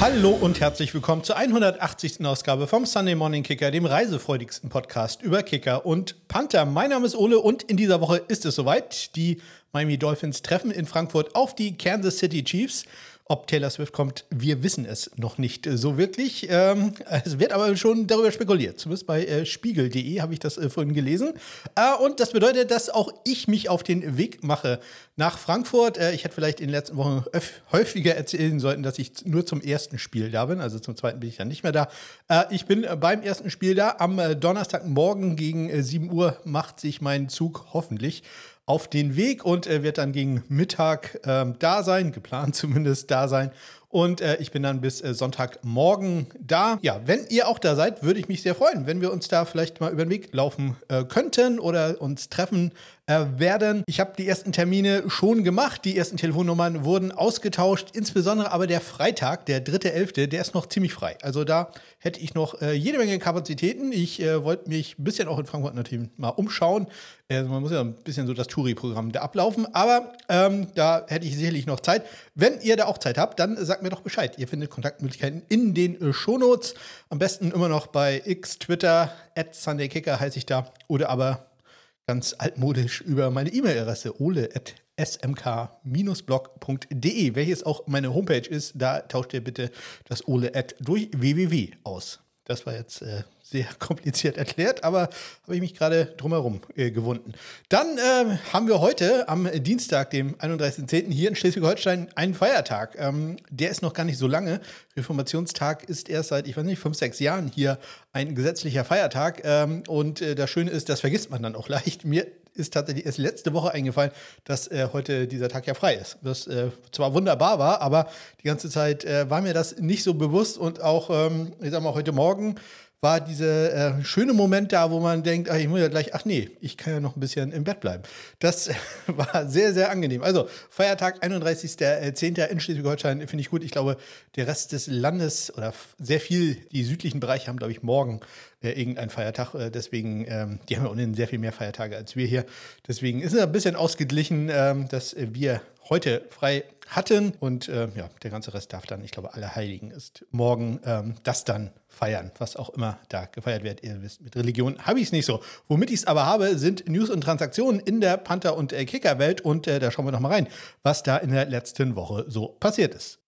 Hallo und herzlich willkommen zur 180. Ausgabe vom Sunday Morning Kicker, dem reisefreudigsten Podcast über Kicker und Panther. Mein Name ist Ole und in dieser Woche ist es soweit. Die Miami Dolphins treffen in Frankfurt auf die Kansas City Chiefs. Ob Taylor Swift kommt, wir wissen es noch nicht so wirklich. Ähm, es wird aber schon darüber spekuliert. Zumindest bei äh, spiegel.de habe ich das äh, vorhin gelesen. Äh, und das bedeutet, dass auch ich mich auf den Weg mache nach Frankfurt. Äh, ich hätte vielleicht in den letzten Wochen häufiger erzählen sollten, dass ich nur zum ersten Spiel da bin. Also zum zweiten bin ich ja nicht mehr da. Äh, ich bin beim ersten Spiel da. Am äh, Donnerstagmorgen gegen 7 Uhr macht sich mein Zug hoffentlich auf den Weg und äh, wird dann gegen Mittag äh, da sein, geplant zumindest da sein. Und äh, ich bin dann bis äh, Sonntagmorgen da. Ja, wenn ihr auch da seid, würde ich mich sehr freuen, wenn wir uns da vielleicht mal über den Weg laufen äh, könnten oder uns treffen werden. Ich habe die ersten Termine schon gemacht. Die ersten Telefonnummern wurden ausgetauscht. Insbesondere aber der Freitag, der 3.11., der ist noch ziemlich frei. Also da hätte ich noch äh, jede Menge Kapazitäten. Ich äh, wollte mich ein bisschen auch in Frankfurt natürlich mal umschauen. Also man muss ja ein bisschen so das Touri-Programm da ablaufen. Aber ähm, da hätte ich sicherlich noch Zeit. Wenn ihr da auch Zeit habt, dann sagt mir doch Bescheid. Ihr findet Kontaktmöglichkeiten in den äh, Shownotes. Am besten immer noch bei X, Twitter, at SundayKicker heiße ich da. Oder aber ganz altmodisch über meine E-Mail-Adresse ole.smk-blog.de, welches auch meine Homepage ist. Da tauscht ihr bitte das ole durch www aus. Das war jetzt äh, sehr kompliziert erklärt, aber habe ich mich gerade drumherum äh, gewunden. Dann äh, haben wir heute am Dienstag, dem 31.10. hier in Schleswig-Holstein einen Feiertag. Ähm, der ist noch gar nicht so lange. Reformationstag ist erst seit, ich weiß nicht, fünf, sechs Jahren hier ein gesetzlicher Feiertag. Ähm, und äh, das Schöne ist, das vergisst man dann auch leicht. Mir ist tatsächlich erst letzte Woche eingefallen, dass äh, heute dieser Tag ja frei ist. Was äh, zwar wunderbar war, aber die ganze Zeit äh, war mir das nicht so bewusst und auch, ähm, ich sag mal, heute Morgen war dieser äh, schöne Moment da, wo man denkt, ach, ich muss ja gleich, ach nee, ich kann ja noch ein bisschen im Bett bleiben. Das war sehr, sehr angenehm. Also Feiertag 31.10. in Schleswig-Holstein finde ich gut. Ich glaube, der Rest des Landes oder sehr viel, die südlichen Bereiche haben, glaube ich, morgen äh, irgendeinen Feiertag. Äh, deswegen, ähm, die haben ja ohnehin sehr viel mehr Feiertage als wir hier. Deswegen ist es ein bisschen ausgeglichen, ähm, dass wir heute frei hatten. Und äh, ja, der ganze Rest darf dann, ich glaube, alle Heiligen ist morgen ähm, das dann feiern, was auch immer da gefeiert wird. Ihr wisst, mit Religion habe ich es nicht so. Womit ich es aber habe, sind News und Transaktionen in der Panther- und äh, Kicker-Welt. Und äh, da schauen wir noch mal rein, was da in der letzten Woche so passiert ist.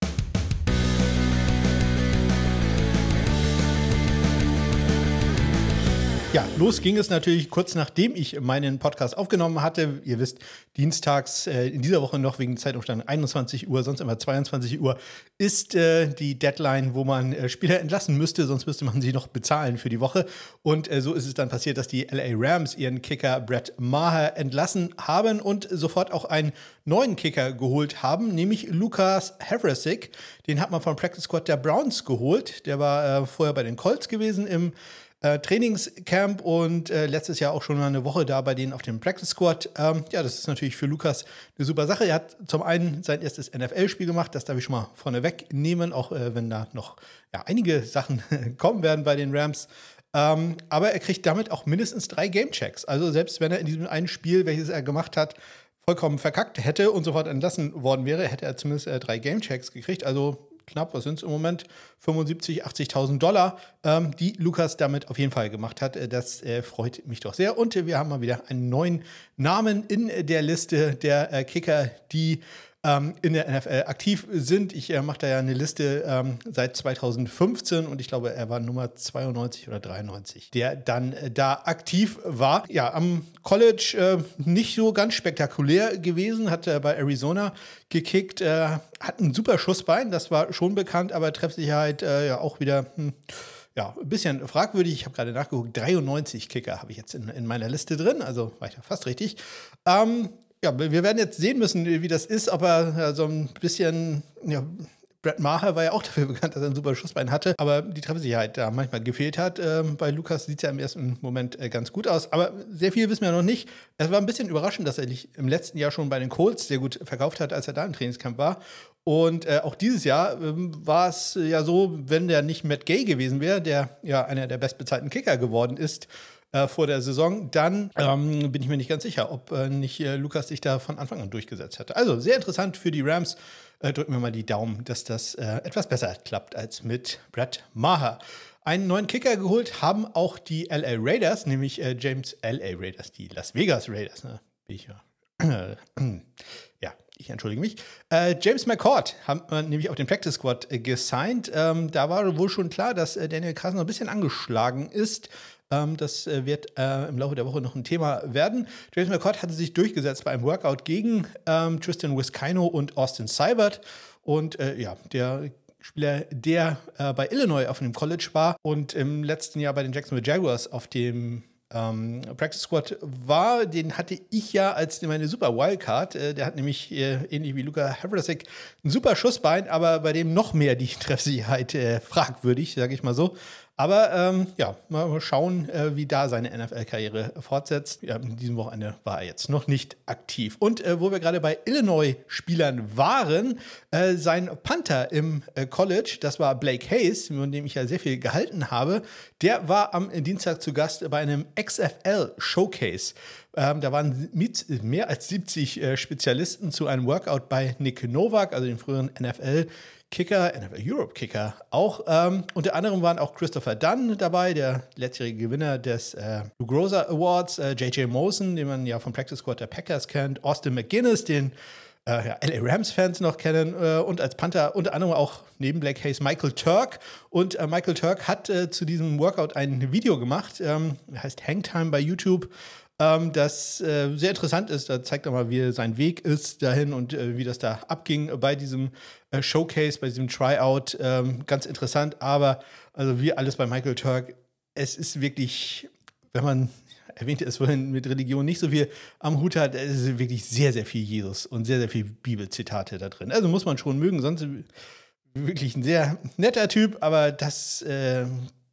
Ja, los ging es natürlich kurz nachdem ich meinen Podcast aufgenommen hatte. Ihr wisst, dienstags äh, in dieser Woche noch wegen Zeitumstand 21 Uhr, sonst immer 22 Uhr, ist äh, die Deadline, wo man äh, Spieler entlassen müsste, sonst müsste man sie noch bezahlen für die Woche. Und äh, so ist es dann passiert, dass die LA Rams ihren Kicker Brett Maher entlassen haben und sofort auch einen neuen Kicker geholt haben, nämlich Lukas Havrasik. Den hat man vom Practice Squad der Browns geholt. Der war äh, vorher bei den Colts gewesen im äh, Trainingscamp und äh, letztes Jahr auch schon mal eine Woche da bei denen auf dem Practice Squad. Ähm, ja, das ist natürlich für Lukas eine super Sache. Er hat zum einen sein erstes NFL-Spiel gemacht, das darf ich schon mal vorneweg nehmen, auch äh, wenn da noch ja, einige Sachen kommen werden bei den Rams. Ähm, aber er kriegt damit auch mindestens drei Game-Checks. Also selbst wenn er in diesem einen Spiel, welches er gemacht hat, vollkommen verkackt hätte und sofort entlassen worden wäre, hätte er zumindest äh, drei Game-Checks gekriegt. Also knapp, was sind es im Moment? 75, 80.000 Dollar, ähm, die Lukas damit auf jeden Fall gemacht hat. Äh, das äh, freut mich doch sehr. Und wir haben mal wieder einen neuen Namen in der Liste der äh, Kicker, die ähm, in der NFL aktiv sind. Ich äh, mache da ja eine Liste ähm, seit 2015 und ich glaube, er war Nummer 92 oder 93, der dann äh, da aktiv war. Ja, am College äh, nicht so ganz spektakulär gewesen, hat er bei Arizona gekickt, äh, hat ein super Schussbein, das war schon bekannt, aber Treffsicherheit äh, ja auch wieder. Hm, ja, ein bisschen fragwürdig. Ich habe gerade nachgeguckt, 93 Kicker habe ich jetzt in, in meiner Liste drin, also war ich ja fast richtig. Ähm, ja, wir werden jetzt sehen müssen, wie das ist, ob er ja, so ein bisschen, ja, Brad Maher war ja auch dafür bekannt, dass er ein super Schussbein hatte, aber die Treffsicherheit da manchmal gefehlt hat. Ähm, bei Lukas sieht es ja im ersten Moment äh, ganz gut aus, aber sehr viel wissen wir noch nicht. Es war ein bisschen überraschend, dass er sich im letzten Jahr schon bei den Colts sehr gut verkauft hat, als er da im Trainingskampf war. Und äh, auch dieses Jahr ähm, war es ja so, wenn der nicht Matt Gay gewesen wäre, der ja einer der bestbezahlten Kicker geworden ist, äh, vor der Saison, dann ähm, bin ich mir nicht ganz sicher, ob äh, nicht äh, Lukas sich da von Anfang an durchgesetzt hätte. Also sehr interessant für die Rams. Äh, drücken wir mal die Daumen, dass das äh, etwas besser klappt als mit Brett Maher. Einen neuen Kicker geholt haben auch die LA Raiders, nämlich äh, James LA Raiders, die Las Vegas Raiders. Ne? Bin ich ja. ja, ich entschuldige mich. Äh, James McCord haben wir nämlich auf den Practice Squad äh, gesigned. Ähm, da war wohl schon klar, dass äh, Daniel Carson ein bisschen angeschlagen ist. Ähm, das äh, wird äh, im Laufe der Woche noch ein Thema werden. James McCord hatte sich durchgesetzt bei einem Workout gegen ähm, Tristan Wiskino und Austin Seibert. Und äh, ja, der Spieler, der bei Illinois auf dem College war und im letzten Jahr bei den Jacksonville Jaguars auf dem ähm, Practice Squad war, den hatte ich ja als meine super Wildcard. Äh, der hat nämlich äh, ähnlich wie Luca Havrasek ein super Schussbein, aber bei dem noch mehr die Treffsicherheit äh, fragwürdig, sage ich mal so. Aber ähm, ja, mal schauen, äh, wie da seine NFL-Karriere fortsetzt. Ja, in diesem Wochenende war er jetzt noch nicht aktiv. Und äh, wo wir gerade bei Illinois-Spielern waren, äh, sein Panther im äh, College, das war Blake Hayes, von dem ich ja sehr viel gehalten habe, der war am Dienstag zu Gast bei einem XFL-Showcase. Ähm, da waren mehr als 70 äh, Spezialisten zu einem Workout bei Nick Novak, also dem früheren NFL- Kicker, NFL Europe Kicker auch. Ähm, unter anderem waren auch Christopher Dunn dabei, der letztjährige Gewinner des äh, Groza Awards, äh, J.J. Mosen, den man ja vom Practice Squad der Packers kennt, Austin McGuinness, den äh, ja, LA Rams-Fans noch kennen äh, und als Panther unter anderem auch neben Black Hayes Michael Turk. Und äh, Michael Turk hat äh, zu diesem Workout ein Video gemacht, ähm, heißt Hangtime bei YouTube ähm, das äh, sehr interessant ist. Da zeigt er mal, wie sein Weg ist dahin und äh, wie das da abging bei diesem äh, Showcase, bei diesem Tryout. Ähm, ganz interessant, aber also wie alles bei Michael Turk, es ist wirklich, wenn man erwähnte es vorhin mit Religion nicht so viel am Hut hat, es ist wirklich sehr, sehr viel Jesus und sehr, sehr viel Bibelzitate da drin. Also muss man schon mögen, sonst wirklich ein sehr netter Typ, aber das äh,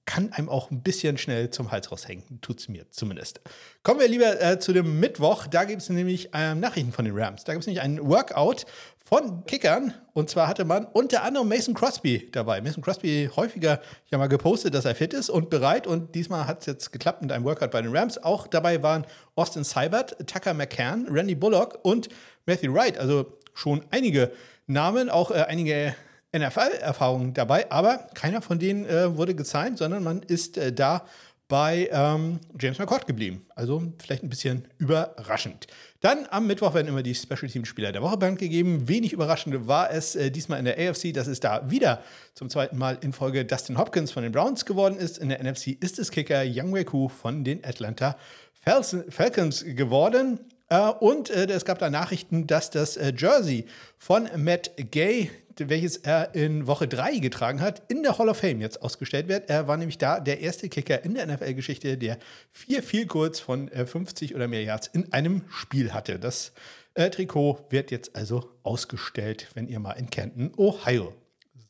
kann einem auch ein bisschen schnell zum Hals raushängen. Tut es mir zumindest. Kommen wir lieber äh, zu dem Mittwoch. Da gibt es nämlich äh, Nachrichten von den Rams. Da gibt es nämlich einen Workout von Kickern. Und zwar hatte man unter anderem Mason Crosby dabei. Mason Crosby häufiger ja mal gepostet, dass er fit ist und bereit. Und diesmal hat es jetzt geklappt mit einem Workout bei den Rams. Auch dabei waren Austin Seibert, Tucker McCann, Randy Bullock und Matthew Wright. Also schon einige Namen, auch äh, einige NFL-Erfahrung dabei, aber keiner von denen äh, wurde gezeigt, sondern man ist äh, da bei ähm, James McCord geblieben. Also vielleicht ein bisschen überraschend. Dann am Mittwoch werden immer die Special Team Spieler der Woche bekannt gegeben. Wenig überraschend war es äh, diesmal in der AFC, dass es da wieder zum zweiten Mal in Folge Dustin Hopkins von den Browns geworden ist. In der NFC ist es Kicker Young Koo von den Atlanta Falcons geworden. Uh, und uh, es gab da Nachrichten, dass das uh, Jersey von Matt Gay welches er in Woche 3 getragen hat, in der Hall of Fame jetzt ausgestellt wird. Er war nämlich da der erste Kicker in der NFL-Geschichte, der vier viel kurz von 50 äh, oder mehr Yards in einem Spiel hatte. Das äh, Trikot wird jetzt also ausgestellt, wenn ihr mal in Canton, Ohio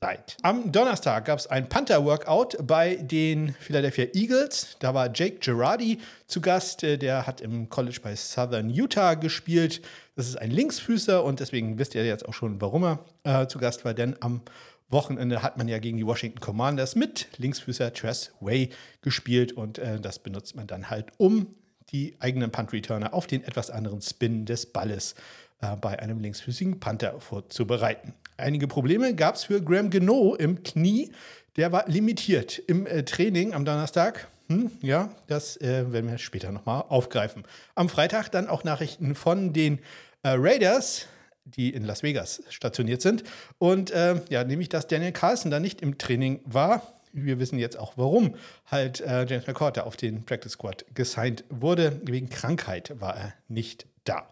seid. Am Donnerstag gab es ein Panther-Workout bei den Philadelphia Eagles. Da war Jake Girardi zu Gast. Äh, der hat im College bei Southern Utah gespielt. Das ist ein Linksfüßer und deswegen wisst ihr jetzt auch schon, warum er äh, zu Gast war. Denn am Wochenende hat man ja gegen die Washington Commanders mit Linksfüßer Tress Way gespielt und äh, das benutzt man dann halt, um die eigenen Punt-Returner auf den etwas anderen Spin des Balles äh, bei einem linksfüßigen Panther vorzubereiten. Einige Probleme gab es für Graham Geno im Knie. Der war limitiert im äh, Training am Donnerstag. Hm, ja, das äh, werden wir später nochmal aufgreifen. Am Freitag dann auch Nachrichten von den äh, Raiders, die in Las Vegas stationiert sind. Und äh, ja, nämlich, dass Daniel Carlson da nicht im Training war. Wir wissen jetzt auch, warum halt äh, James McCord auf den Practice Squad gesigned wurde. Wegen Krankheit war er nicht da.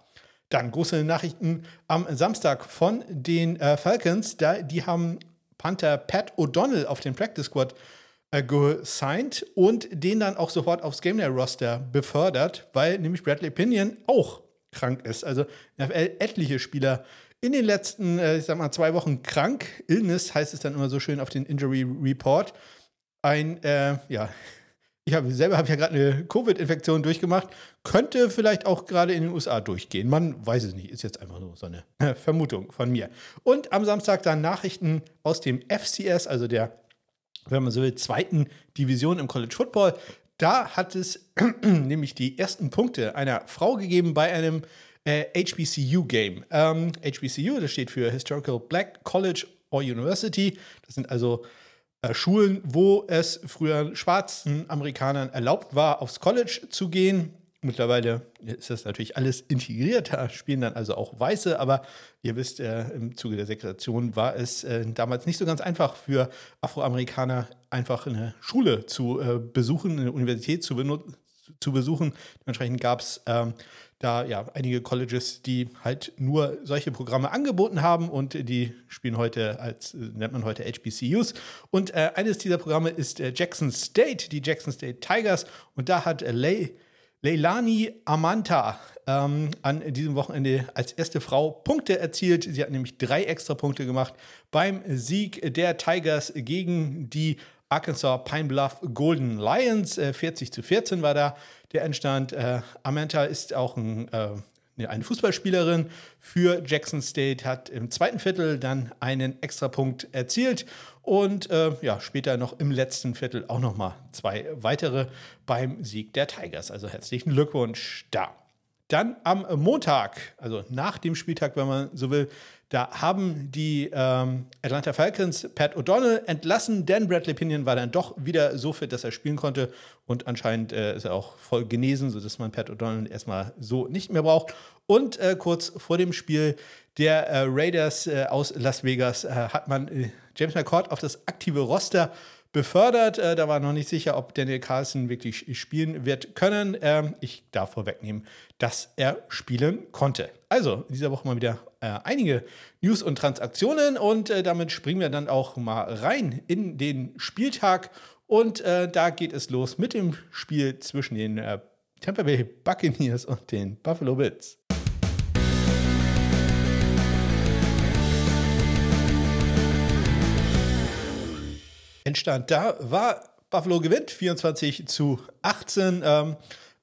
Dann große Nachrichten am Samstag von den äh, Falcons. Da, die haben Panther Pat O'Donnell auf den Practice Squad äh, gesigned und den dann auch sofort aufs Game Day Roster befördert, weil nämlich Bradley Pinion auch krank ist. Also NFL etliche Spieler in den letzten, äh, ich sag mal, zwei Wochen krank. Illness heißt es dann immer so schön auf den Injury Report. Ein, äh, ja, ich habe selber habe ja gerade eine Covid-Infektion durchgemacht, könnte vielleicht auch gerade in den USA durchgehen. Man weiß es nicht, ist jetzt einfach nur so eine Vermutung von mir. Und am Samstag dann Nachrichten aus dem FCS, also der, wenn man so will, zweiten Division im College Football. da hat es nämlich die ersten Punkte einer Frau gegeben bei einem äh, HBCU-Game. Ähm, HBCU, das steht für Historical Black College or University. Das sind also äh, Schulen, wo es früher schwarzen Amerikanern erlaubt war, aufs College zu gehen. Mittlerweile ist das natürlich alles integriert, da spielen dann also auch Weiße, aber ihr wisst, äh, im Zuge der Segregation war es äh, damals nicht so ganz einfach für Afroamerikaner, einfach eine Schule zu äh, besuchen, eine Universität zu, zu besuchen. Dementsprechend gab es ähm, da ja einige Colleges, die halt nur solche Programme angeboten haben und die spielen heute als, nennt man heute HBCUs. Und äh, eines dieser Programme ist äh, Jackson State, die Jackson State Tigers. Und da hat äh, Lay, Leilani Amanta ähm, an diesem Wochenende als erste Frau Punkte erzielt. Sie hat nämlich drei extra Punkte gemacht beim Sieg der Tigers gegen die Arkansas Pine Bluff Golden Lions. Äh, 40 zu 14 war da der Endstand. Äh, Amanta ist auch ein, äh, eine Fußballspielerin für Jackson State, hat im zweiten Viertel dann einen Extrapunkt erzielt und äh, ja, später noch im letzten Viertel auch nochmal zwei weitere beim Sieg der Tigers. Also herzlichen Glückwunsch da. Dann am Montag, also nach dem Spieltag, wenn man so will, da haben die ähm, Atlanta Falcons Pat O'Donnell entlassen, denn Bradley Pinion war dann doch wieder so fit, dass er spielen konnte. Und anscheinend äh, ist er auch voll genesen, sodass man Pat O'Donnell erstmal so nicht mehr braucht. Und äh, kurz vor dem Spiel der äh, Raiders äh, aus Las Vegas äh, hat man äh, James McCord auf das aktive Roster befördert. Da war noch nicht sicher, ob Daniel Carlson wirklich spielen wird können. Ähm, ich darf vorwegnehmen, dass er spielen konnte. Also in dieser Woche mal wieder äh, einige News und Transaktionen und äh, damit springen wir dann auch mal rein in den Spieltag. Und äh, da geht es los mit dem Spiel zwischen den äh, Tampa Bay Buccaneers und den Buffalo Bills. Endstand da war Buffalo gewinnt 24 zu 18. Ähm,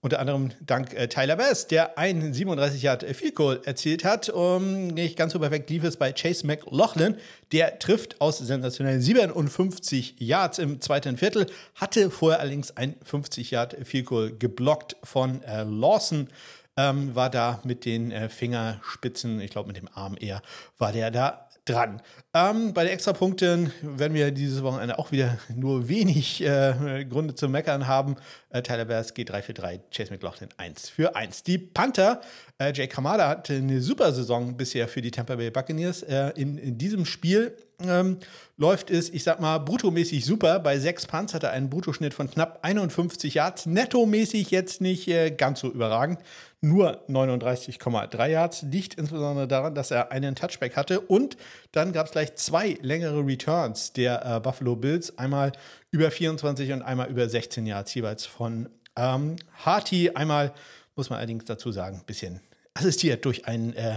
unter anderem dank äh, Tyler Bass, der einen 37 Yard Field Goal erzielt hat. Um, nicht ganz so perfekt lief es bei Chase McLaughlin. Der trifft aus sensationellen 57 Yards im zweiten Viertel, hatte vorher allerdings ein 50 Yard Field Goal geblockt von äh, Lawson. Ähm, war da mit den äh, Fingerspitzen, ich glaube mit dem Arm eher, war der da dran. Ähm, bei den Extrapunkten werden wir dieses Wochenende auch wieder nur wenig äh, Gründe zu meckern haben. Äh, Tyler Bears geht 3 für 3, Chase McLaughlin 1 für 1. Die Panther, äh, Jay Kamada hatte eine super Saison bisher für die Tampa Bay Buccaneers. Äh, in, in, diesem Spiel ähm, läuft es, ich sag mal, bruttomäßig super. Bei sechs Punts hat er einen Bruttoschnitt von knapp 51 Yards. Nettomäßig jetzt nicht äh, ganz so überragend. Nur 39,3 Yards. Liegt insbesondere daran, dass er einen Touchback hatte. Und dann gab es gleich zwei längere Returns der äh, Buffalo Bills. Einmal über 24 und einmal über 16 Yards jeweils von ähm, Harty. Einmal, muss man allerdings dazu sagen, ein bisschen assistiert durch einen äh,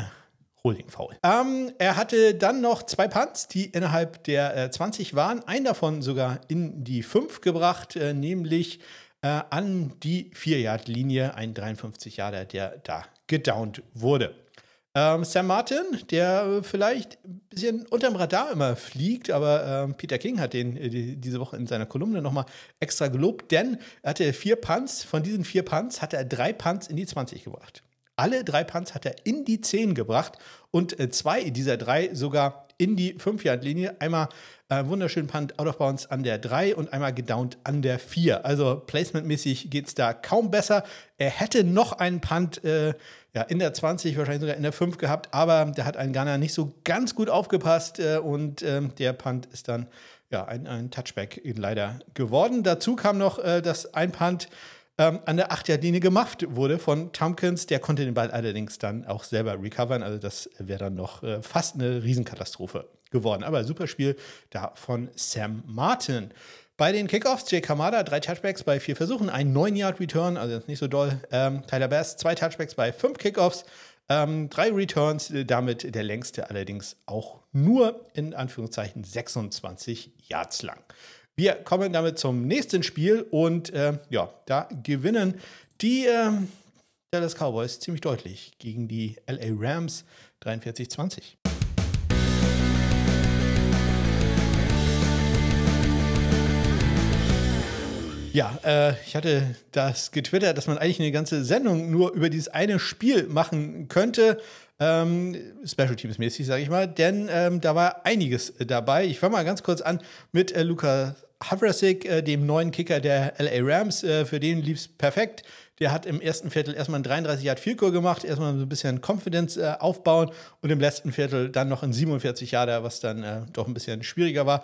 Holding Foul. Ähm, er hatte dann noch zwei Punts, die innerhalb der äh, 20 waren. Einen davon sogar in die 5 gebracht, äh, nämlich äh, an die 4-Yard-Linie. Ein 53 Jahre, der da gedownt wurde. Ähm, Sam Martin, der vielleicht ein bisschen unterm Radar immer fliegt, aber ähm, Peter King hat den äh, die, diese Woche in seiner Kolumne nochmal extra gelobt, denn er hatte vier Punts. Von diesen vier Punts hatte er drei Punts in die 20 gebracht. Alle drei Punts hat er in die 10 gebracht und äh, zwei dieser drei sogar in die 5-Yard-Linie. Einmal äh, wunderschön Punt out of bounds an der 3 und einmal gedownt an der 4. Also placementmäßig geht es da kaum besser. Er hätte noch einen Punt äh, ja, in der 20, wahrscheinlich sogar in der 5 gehabt, aber der hat ein Gunner nicht so ganz gut aufgepasst äh, und ähm, der Punt ist dann ja, ein, ein Touchback leider geworden. Dazu kam noch, äh, dass ein Punt ähm, an der 8-Yard-Linie gemacht wurde von Tompkins. Der konnte den Ball allerdings dann auch selber recovern. Also das wäre dann noch äh, fast eine Riesenkatastrophe geworden. Aber super Spiel da von Sam Martin. Bei den Kickoffs, Jay Kamada, drei Touchbacks bei vier Versuchen, ein 9-Yard-Return, also nicht so doll. Ähm, Tyler Bass, zwei Touchbacks bei fünf Kickoffs, ähm, drei Returns, äh, damit der längste allerdings auch nur in Anführungszeichen 26 Yards lang. Wir kommen damit zum nächsten Spiel und äh, ja, da gewinnen die äh, Dallas Cowboys ziemlich deutlich gegen die LA Rams 43-20. Ja, äh, ich hatte das getwittert, dass man eigentlich eine ganze Sendung nur über dieses eine Spiel machen könnte. Ähm, Special Teams mäßig, sage ich mal, denn ähm, da war einiges dabei. Ich fange mal ganz kurz an mit äh, Luca Havrasik, äh, dem neuen Kicker der LA Rams. Äh, für den lief es perfekt. Der hat im ersten Viertel erstmal ein 33 Yard Goal gemacht, erstmal so ein bisschen Confidence äh, aufbauen und im letzten Viertel dann noch ein 47 Yarder, was dann äh, doch ein bisschen schwieriger war.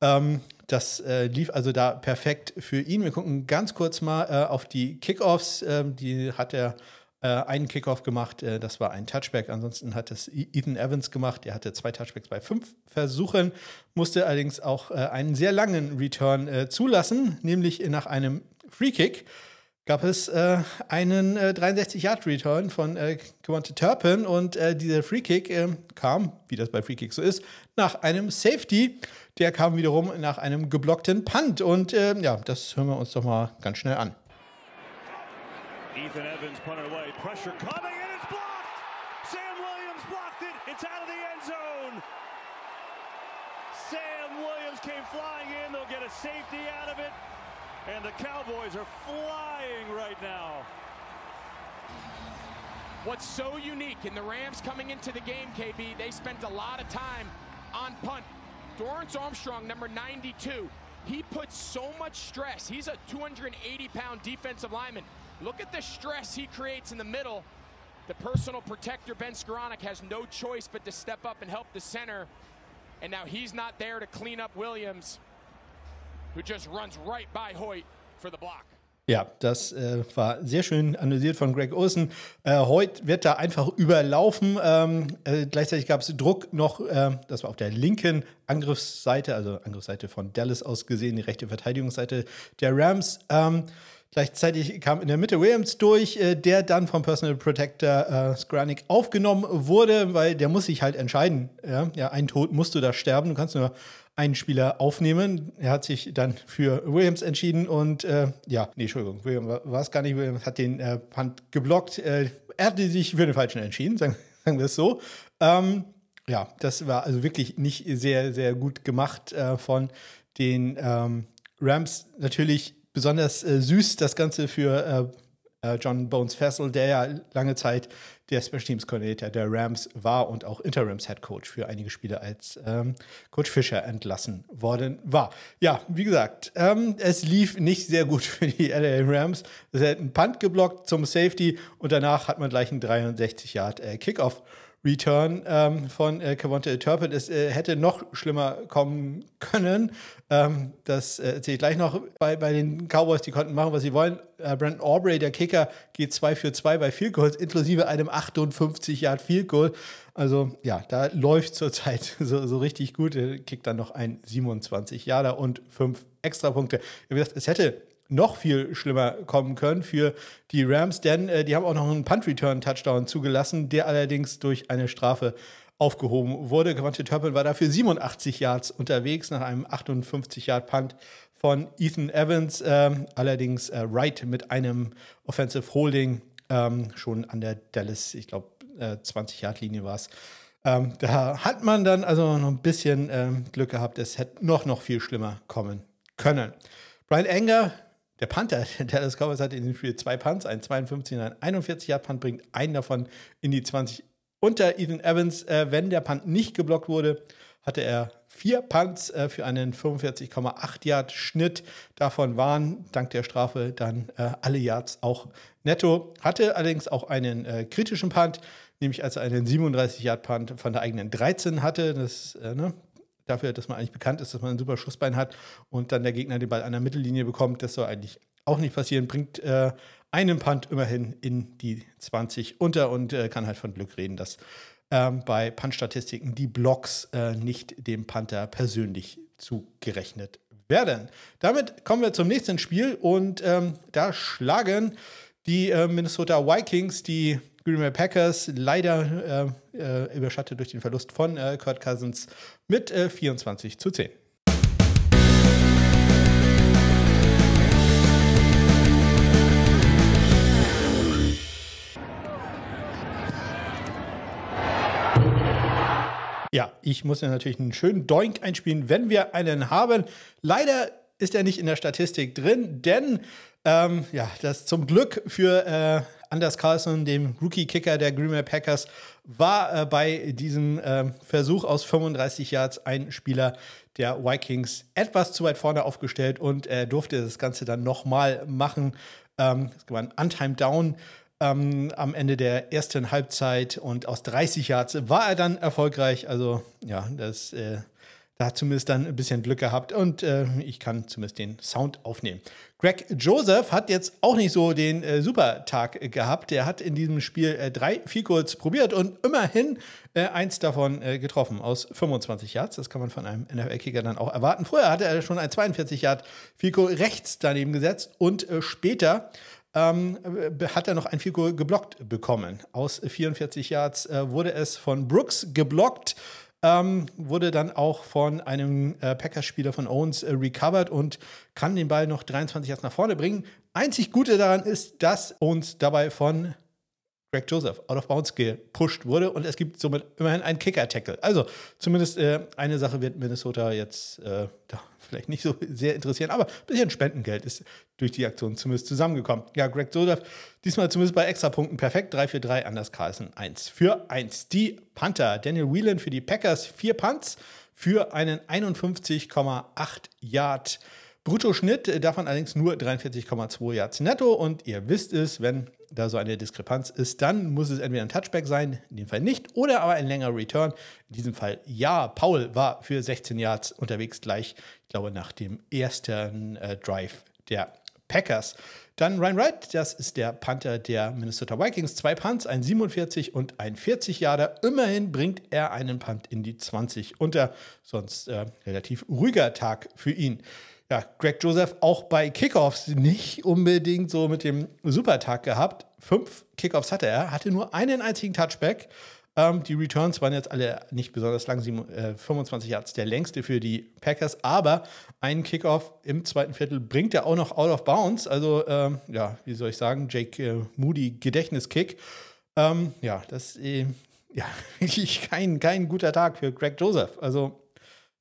Ähm, das äh, lief also da perfekt für ihn. Wir gucken ganz kurz mal äh, auf die Kickoffs. Ähm, die hat er äh, einen Kickoff gemacht, äh, das war ein Touchback. Ansonsten hat es e-, Ethan Evans gemacht. Der hatte zwei Touchbacks bei fünf Versuchen, musste allerdings auch äh, einen sehr langen Return äh, zulassen, nämlich nach einem Free Kick gab es äh, einen äh, 63-Yard-Return von äh, Quante Turpin und äh, dieser Free Kick kam, wie das bei Free Kicks so ist, nach einem Safety. Der kam wiederum nach einem geblockten Punt und äh, ja, das hören wir uns doch mal ganz schnell an. Ethan Evans punted away, pressure coming and it's blocked. Sam Williams blocked it. It's out of the end zone. Sam Williams came flying in. They'll get a safety out of it. And the Cowboys are flying right now. What's so unique in the Rams coming into the game, KB, they spent a lot of time on punt. Dorrance Armstrong, number 92, he puts so much stress. He's a 280-pound defensive lineman. Look at the stress he creates in the middle. The personal protector, Ben Skoranek, has no choice but to step up and help the center. And now he's not there to clean up Williams who just runs right by Hoyt for the block. Ja, das äh, war sehr schön analysiert von Greg Olsen. Äh, Hoyt wird da einfach überlaufen. Ähm, äh, gleichzeitig gab es Druck noch, äh, das war auf der linken Angriffsseite, also Angriffsseite von Dallas aus gesehen, die rechte Verteidigungsseite der Rams. Ähm, Gleichzeitig kam in der Mitte Williams durch, äh, der dann vom Personal Protector äh, Skranik aufgenommen wurde, weil der muss sich halt entscheiden. Ja, ja, ein Tod musst du da sterben. Du kannst nur einen Spieler aufnehmen. Er hat sich dann für Williams entschieden und äh, ja, nee, Entschuldigung, Williams war es gar nicht. Williams hat den äh, Punt geblockt. Äh, er hatte sich für den Falschen entschieden, sagen, sagen wir es so. Ähm, ja, das war also wirklich nicht sehr, sehr gut gemacht äh, von den ähm, Rams. Natürlich besonders äh, süß das Ganze für äh, John Bones Fessel, der ja lange Zeit der Special Teams Coordinator der Rams war und auch Interims Head Coach für einige Spiele als ähm, Coach Fischer entlassen worden war. Ja, wie gesagt, ähm, es lief nicht sehr gut für die LA Rams. Es hat einen Punt geblockt zum Safety und danach hat man gleich einen 63 Yard äh, Kickoff Return ähm, von äh, Cavonte Turpin. Es äh, hätte noch schlimmer kommen können. Ähm, das äh, erzähle ich gleich noch. Bei, bei den Cowboys, die konnten machen, was sie wollen. Äh, Brandon Aubrey, der Kicker, geht 2 für 2 bei Field Goals, inklusive einem 58 Yard Field Goal. Also ja, da läuft zurzeit so, so richtig gut. Er kickt dann noch ein 27 Yarder und 5 Extrapunkte. Wie gesagt, es hätte noch viel schlimmer kommen können für die Rams, denn äh, die haben auch noch einen Punt-Return-Touchdown zugelassen, der allerdings durch eine Strafe aufgehoben wurde. Quante Turpin war dafür 87 Yards unterwegs nach einem 58-Yard-Punt von Ethan Evans. Ähm, allerdings äh, Wright mit einem Offensive Holding ähm, schon an der Dallas, ich glaube, äh, 20-Yard-Linie war es. Ähm, da hat man dann also noch ein bisschen ähm, Glück gehabt. Es hätte noch, noch viel schlimmer kommen können. Brian Enger der Panther, der Dallas Cowboys hat in dem Spiel zwei Punts, einen 52 und einen 41 Yard Punt, bringt einen davon in die 20 unter Ethan Evans. Äh, wenn der Punt nicht geblockt wurde, hatte er vier Punts äh, für einen 45,8 Yard Schnitt. Davon waren dank der Strafe dann äh, alle Yards auch netto. Hatte allerdings auch einen äh, kritischen Punt, nämlich als er einen 37 Yard Punt von der eigenen 13 hatte. Das, äh, ne, dafür, dass man eigentlich bekannt ist, dass man ein super Schussbein hat und dann der Gegner den Ball an der Mittellinie bekommt. Das soll eigentlich auch nicht passieren. Bringt äh, einen Punt immerhin in die 20 unter und äh, kann halt von Glück reden, dass ähm, bei Punt-Statistiken die Blocks äh, nicht dem Panther persönlich zugerechnet werden. Damit kommen wir zum nächsten Spiel und ähm, da schlagen die äh, Minnesota Vikings die Green Bay Packers leider äh, äh, überschattet durch den Verlust von äh, Kurt Cousins mit 24 äh, zu 10. Ja, ich muss ja natürlich einen schönen Doink einspielen, wenn wir einen haben. Leider ist er nicht in der Statistik drin, denn ähm, ja, das zum Glück für äh, Anders Carlson, dem Rookie-Kicker der Green Bay Packers, war äh, bei diesem äh, Versuch aus 35 Yards ein Spieler der Vikings etwas zu weit vorne aufgestellt und er durfte das Ganze dann nochmal machen. Ähm, es war ein Untimed Down ähm, am Ende der ersten Halbzeit und aus 30 Yards war er dann erfolgreich. Also ja, das äh, da zumindest dann ein bisschen Glück gehabt und äh, ich kann zumindest den Sound aufnehmen. Greg Joseph hat jetzt auch nicht so den äh, Supertag gehabt. Der hat in diesem Spiel äh, drei Field probiert und immerhin äh, eins davon äh, getroffen aus 25 Yards. Das kann man von einem NFL-Kicker dann auch erwarten. Vorher hatte er schon ein 42 Yard Field rechts daneben gesetzt und äh, später ähm, hat er noch ein Field geblockt bekommen. Aus 44 Yards äh, wurde es von Brooks geblockt. Ähm, wurde dann auch von einem äh, Packers-Spieler von Owens äh, recovered und kann den Ball noch 23 Yards nach vorne bringen. Einzig Gute daran ist, dass Owens dabei von Greg Joseph out of bounds gepusht wurde und es gibt somit immerhin einen Kicker-Tackle. Also zumindest äh, eine Sache wird Minnesota jetzt äh, vielleicht nicht so sehr interessieren, aber ein bisschen Spendengeld ist durch die Aktion zumindest zusammengekommen. Ja, Greg Joseph, diesmal zumindest bei Extrapunkten perfekt. 3 für 3, Anders Carlson 1 für 1. Die Panther, Daniel Whelan für die Packers, 4 Punts für einen 51,8 Yard Bruttoschnitt, davon allerdings nur 43,2 Yards netto. Und ihr wisst es, wenn da so eine Diskrepanz ist, dann muss es entweder ein Touchback sein, in dem Fall nicht, oder aber ein längerer Return. In diesem Fall ja. Paul war für 16 Yards unterwegs, gleich, ich glaube, nach dem ersten äh, Drive der Packers. Dann Ryan Wright, das ist der Panther der Minnesota Vikings. Zwei Punts, ein 47 und ein 40 Yarder. Immerhin bringt er einen Punt in die 20 unter. Sonst äh, relativ ruhiger Tag für ihn ja, Greg Joseph auch bei Kickoffs nicht unbedingt so mit dem Supertag gehabt. Fünf Kickoffs hatte er, hatte nur einen einzigen Touchback. Ähm, die Returns waren jetzt alle nicht besonders lang, 7, äh, 25 Yards der längste für die Packers, aber einen Kickoff im zweiten Viertel bringt er auch noch out of bounds. Also, ähm, ja, wie soll ich sagen, Jake äh, Moody Gedächtniskick. Ähm, ja, das ist äh, ja wirklich kein, kein guter Tag für Greg Joseph. Also,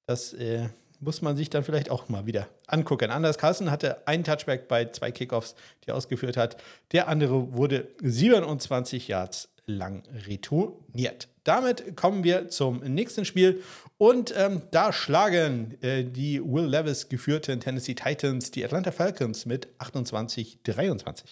das äh, muss man sich dann vielleicht auch mal wieder angucken. Anders Carlson hatte einen Touchback bei zwei Kickoffs, die er ausgeführt hat. Der andere wurde 27 Yards lang retourniert. Damit kommen wir zum nächsten Spiel und ähm, da schlagen äh, die Will Levis geführten Tennessee Titans die Atlanta Falcons mit 28-23.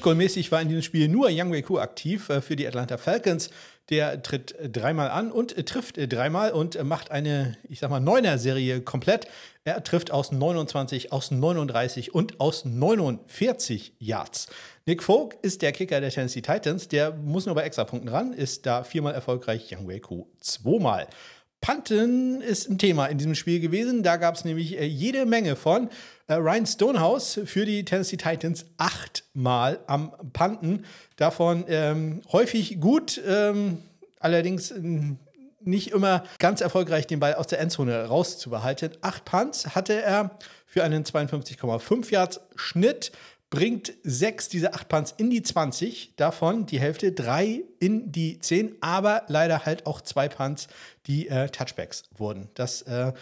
Field war in diesem Spiel nur Young Wei Ku aktiv äh, für die Atlanta Falcons. Der tritt dreimal an und äh, trifft äh, dreimal und macht eine, ich sag mal, Neuner-Serie komplett. Er trifft aus 29, aus 39 und aus 49 Yards. Nick Folk ist der Kicker der Tennessee Titans. Der muss nur bei Extrapunkten ran, ist da viermal erfolgreich, Young Wei Ku zweimal. Panten ist ein Thema in diesem Spiel gewesen. Da gab es nämlich jede Menge von. Äh, Ryan Stonehouse für die Tennessee Titans achtmal am Panten. Davon ähm, häufig gut, ähm, allerdings ähm, nicht immer ganz erfolgreich, den Ball aus der Endzone rauszubehalten. Acht Punts hatte er für einen 52,5 Yards Schnitt bringt sechs dieser acht Punts in die 20, davon die Hälfte drei in die 10, aber leider halt auch zwei Punts, die äh, Touchbacks wurden. Das äh,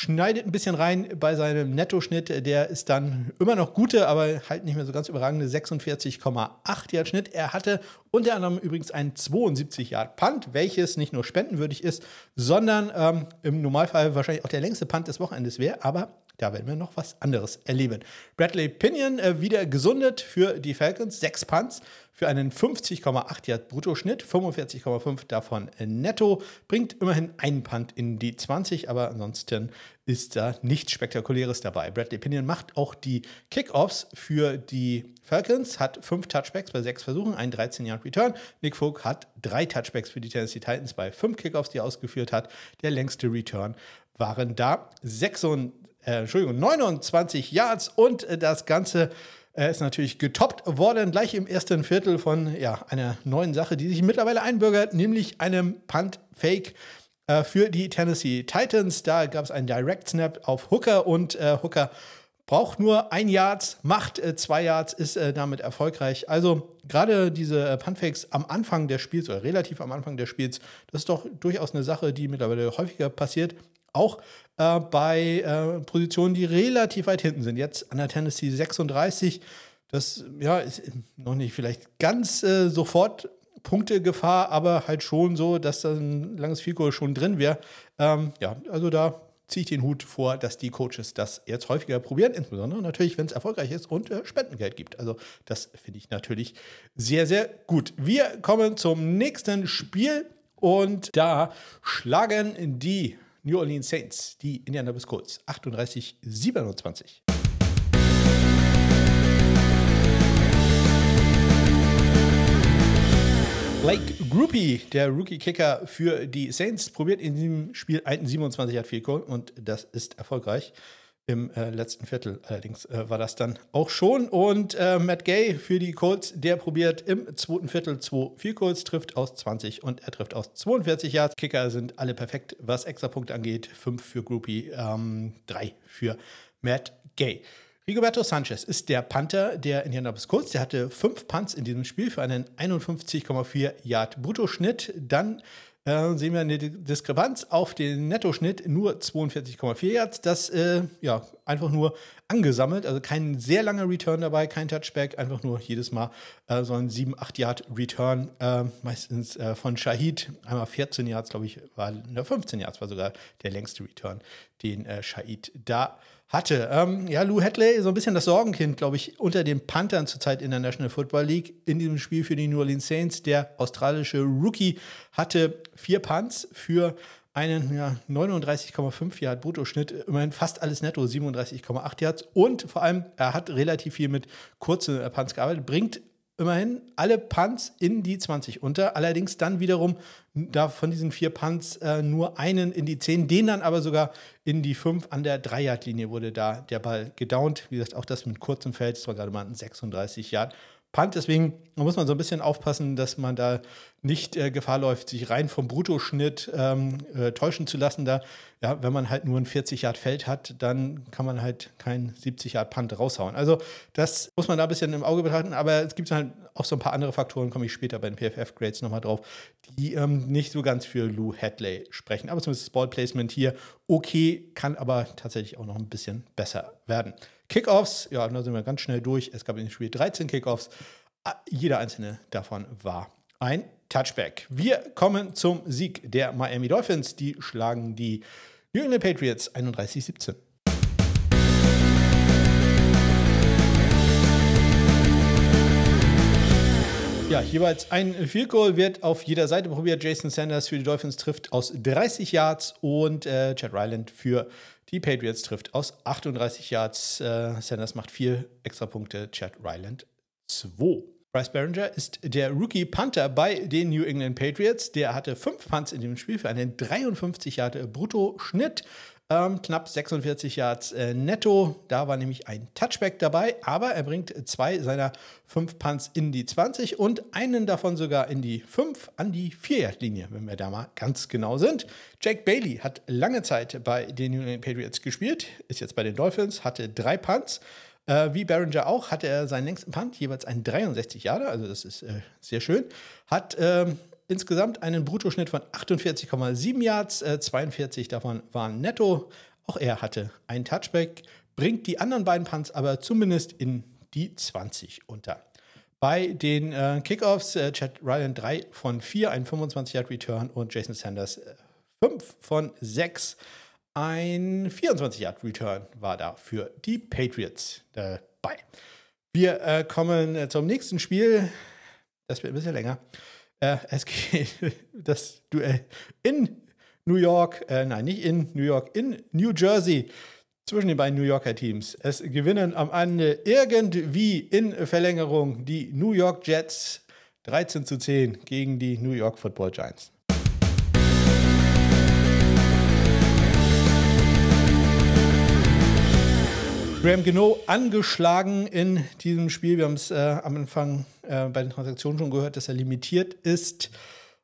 schneidet ein bisschen rein bei seinem Nettoschnitt. Der ist dann immer noch gute, aber halt nicht mehr so ganz überragende 46,8 Yard Schnitt. Er hatte unter anderem übrigens einen 72 Yard Punt, welches nicht nur spendenwürdig ist, sondern ähm, im Normalfall wahrscheinlich auch der längste Punt des Wochenendes wäre. Aber da werden wir noch was anderes erleben. Bradley Pinion äh, wieder gesundet für die Falcons. Sechs Punts für einen 50,8 Yard Bruttoschnitt, 45,5 davon netto. Bringt immerhin einen Punt in die 20, aber ansonsten ist da nichts Spektakuläres dabei. Bradley Pinion macht auch die Kickoffs für die Falcons, hat fünf Touchbacks bei sechs Versuchen, einen 13-Yard-Return. Nick Folk hat drei Touchbacks für die Tennessee Titans bei fünf Kickoffs, die er ausgeführt hat. Der längste Return waren da 66 äh, Entschuldigung, 29 Yards und äh, das Ganze äh, ist natürlich getoppt worden, gleich im ersten Viertel von ja, einer neuen Sache, die sich mittlerweile einbürgert, nämlich einem Punt-Fake äh, für die Tennessee Titans. Da gab es einen Direct Snap auf Hooker und äh, Hooker braucht nur ein Yards, macht äh, zwei Yards, ist äh, damit erfolgreich. Also gerade diese Puntfakes am Anfang des Spiels oder relativ am Anfang des Spiels, das ist doch durchaus eine Sache, die mittlerweile häufiger passiert. Auch äh, bei äh, Positionen, die relativ weit hinten sind. Jetzt an der Tennessee 36. Das ja, ist noch nicht vielleicht ganz äh, sofort Punktegefahr, aber halt schon so, dass da ein langes Fico schon drin wäre. Ähm, ja, also da ziehe ich den Hut vor, dass die Coaches das jetzt häufiger probieren, insbesondere natürlich, wenn es erfolgreich ist und äh, Spendengeld gibt. Also das finde ich natürlich sehr, sehr gut. Wir kommen zum nächsten Spiel und da schlagen die New Orleans Saints die Indianapolis Colts 38-27. Blake Groupie, der Rookie-Kicker für die Saints, probiert in diesem Spiel einen 27 Yard Field Goal und das ist erfolgreich. Im äh, letzten Viertel allerdings äh, war das dann auch schon. Und äh, Matt Gay für die Colts, der probiert im zweiten Viertel zwei Field Goals, trifft aus 20 und er trifft aus 42 Yards. Kicker sind alle perfekt, was Extrapunkte angeht. Fünf für Groupie, ähm, drei für Matt Gay. Rigoberto Sanchez ist der Panther der Indianapolis Colts. Der hatte fünf Punts in diesem Spiel für einen 51,4 Yard Bruttoschnitt. Dann äh, sehen wir eine Diskrepanz auf den Nettoschnitt, nur 42,4 Yards. Das äh, ja einfach nur angesammelt, also kein sehr langer Return dabei, kein Touchback, einfach nur jedes Mal äh, so ein 7, 8 Yard Return, äh, meistens äh, von Shahid. Einmal 14 Yards, glaube ich, war, ne, 15 Yards war sogar der längste Return, den äh, Shahid da hatte. Ähm, ja, Lou Hadley, so ein bisschen das Sorgenkind, glaube ich, unter den Panthern zurzeit in der National Football League in diesem Spiel für die New Orleans Saints. Der australische Rookie hatte vier Punts für einen ja, 39,5 Yard Bruttoschnitt, immerhin fast alles netto, 37,8 Yards. Und vor allem, er hat relativ viel mit kurzen Punts gearbeitet, bringt immerhin alle Punts in die 20 unter. Allerdings dann wiederum da von diesen vier Punts äh, nur einen in die 10, den dann aber sogar in die 5 an der 3-Yard-Linie wurde da der Ball gedownt. Wie gesagt, auch das mit kurzem Feld, das war gerade mal ein 36 Yard. Punt. Deswegen muss man so ein bisschen aufpassen, dass man da nicht äh, Gefahr läuft, sich rein vom Bruttoschnitt ähm, äh, täuschen zu lassen. Da, ja, wenn man halt nur ein 40 Yard Feld hat, dann kann man halt kein 70 Yard Punt raushauen. Also das muss man da ein bisschen im Auge betrachten. Aber es gibt halt auch so ein paar andere Faktoren, komme ich später bei den PFF Grades nochmal drauf, die ähm, nicht so ganz für Lou Hadley sprechen. Aber zumindest das Ball Placement hier okay, kann aber tatsächlich auch noch ein bisschen besser werden. Kickoffs, ja, da sind wir ganz schnell durch. Es gab in dem Spiel 13 Kickoffs. Ah, jeder einzelne davon war ein Touchback. Wir kommen zum Sieg der Miami Dolphins. Die schlagen die New England Patriots 31-17. Ja, jeweils ein Field Goal wird auf jeder Seite probiert. Jason Sanders für die Dolphins trifft aus 30 Yards und äh, Chad Ryland für die Patriots trifft aus 38 Yards. Äh, Sanders macht vier extra Punkte, Chad Ryland 2. Bryce Barringer ist der Rookie Panther bei den New England Patriots. Der hatte fünf Punts in dem Spiel für einen 53 Yard Brutto-Schnitt. Ähm, knapp 46 Yards äh, netto. Da war nämlich ein Touchback dabei, aber er bringt zwei seiner fünf Punts in die 20 und einen davon sogar in die 5 an die 4-Yard-Linie, wenn wir da mal ganz genau sind. Jake Bailey hat lange Zeit bei den New England Patriots gespielt, ist jetzt bei den Dolphins, hatte drei Punts. Äh, wie Barringer auch hatte er seinen längsten Punt, jeweils einen 63 Jahre, also das ist äh, sehr schön. Hat ähm, insgesamt einen Bruttoschnitt von 48,7 Yards, äh, 42 davon waren netto. Auch er hatte einen Touchback, bringt die anderen beiden Punts aber zumindest in die 20 unter. Bei den äh, Kickoffs, äh, Chad Ryan 3 von 4, ein 25-Yard-Return und Jason Sanders 5 äh, von 6. Ein 24-Yard-Return war da für die Patriots dabei. Wir äh, kommen äh, zum nächsten Spiel. Das wird ein bisschen länger. Äh, es geht das Duell in New York, äh, nein, nicht in New York, in New Jersey zwischen den beiden New Yorker Teams. Es gewinnen am Ende irgendwie in Verlängerung die New York Jets 13 zu 10 gegen die New York Football Giants. Graham Gino angeschlagen in diesem Spiel. Wir haben es äh, am Anfang äh, bei den Transaktionen schon gehört, dass er limitiert ist.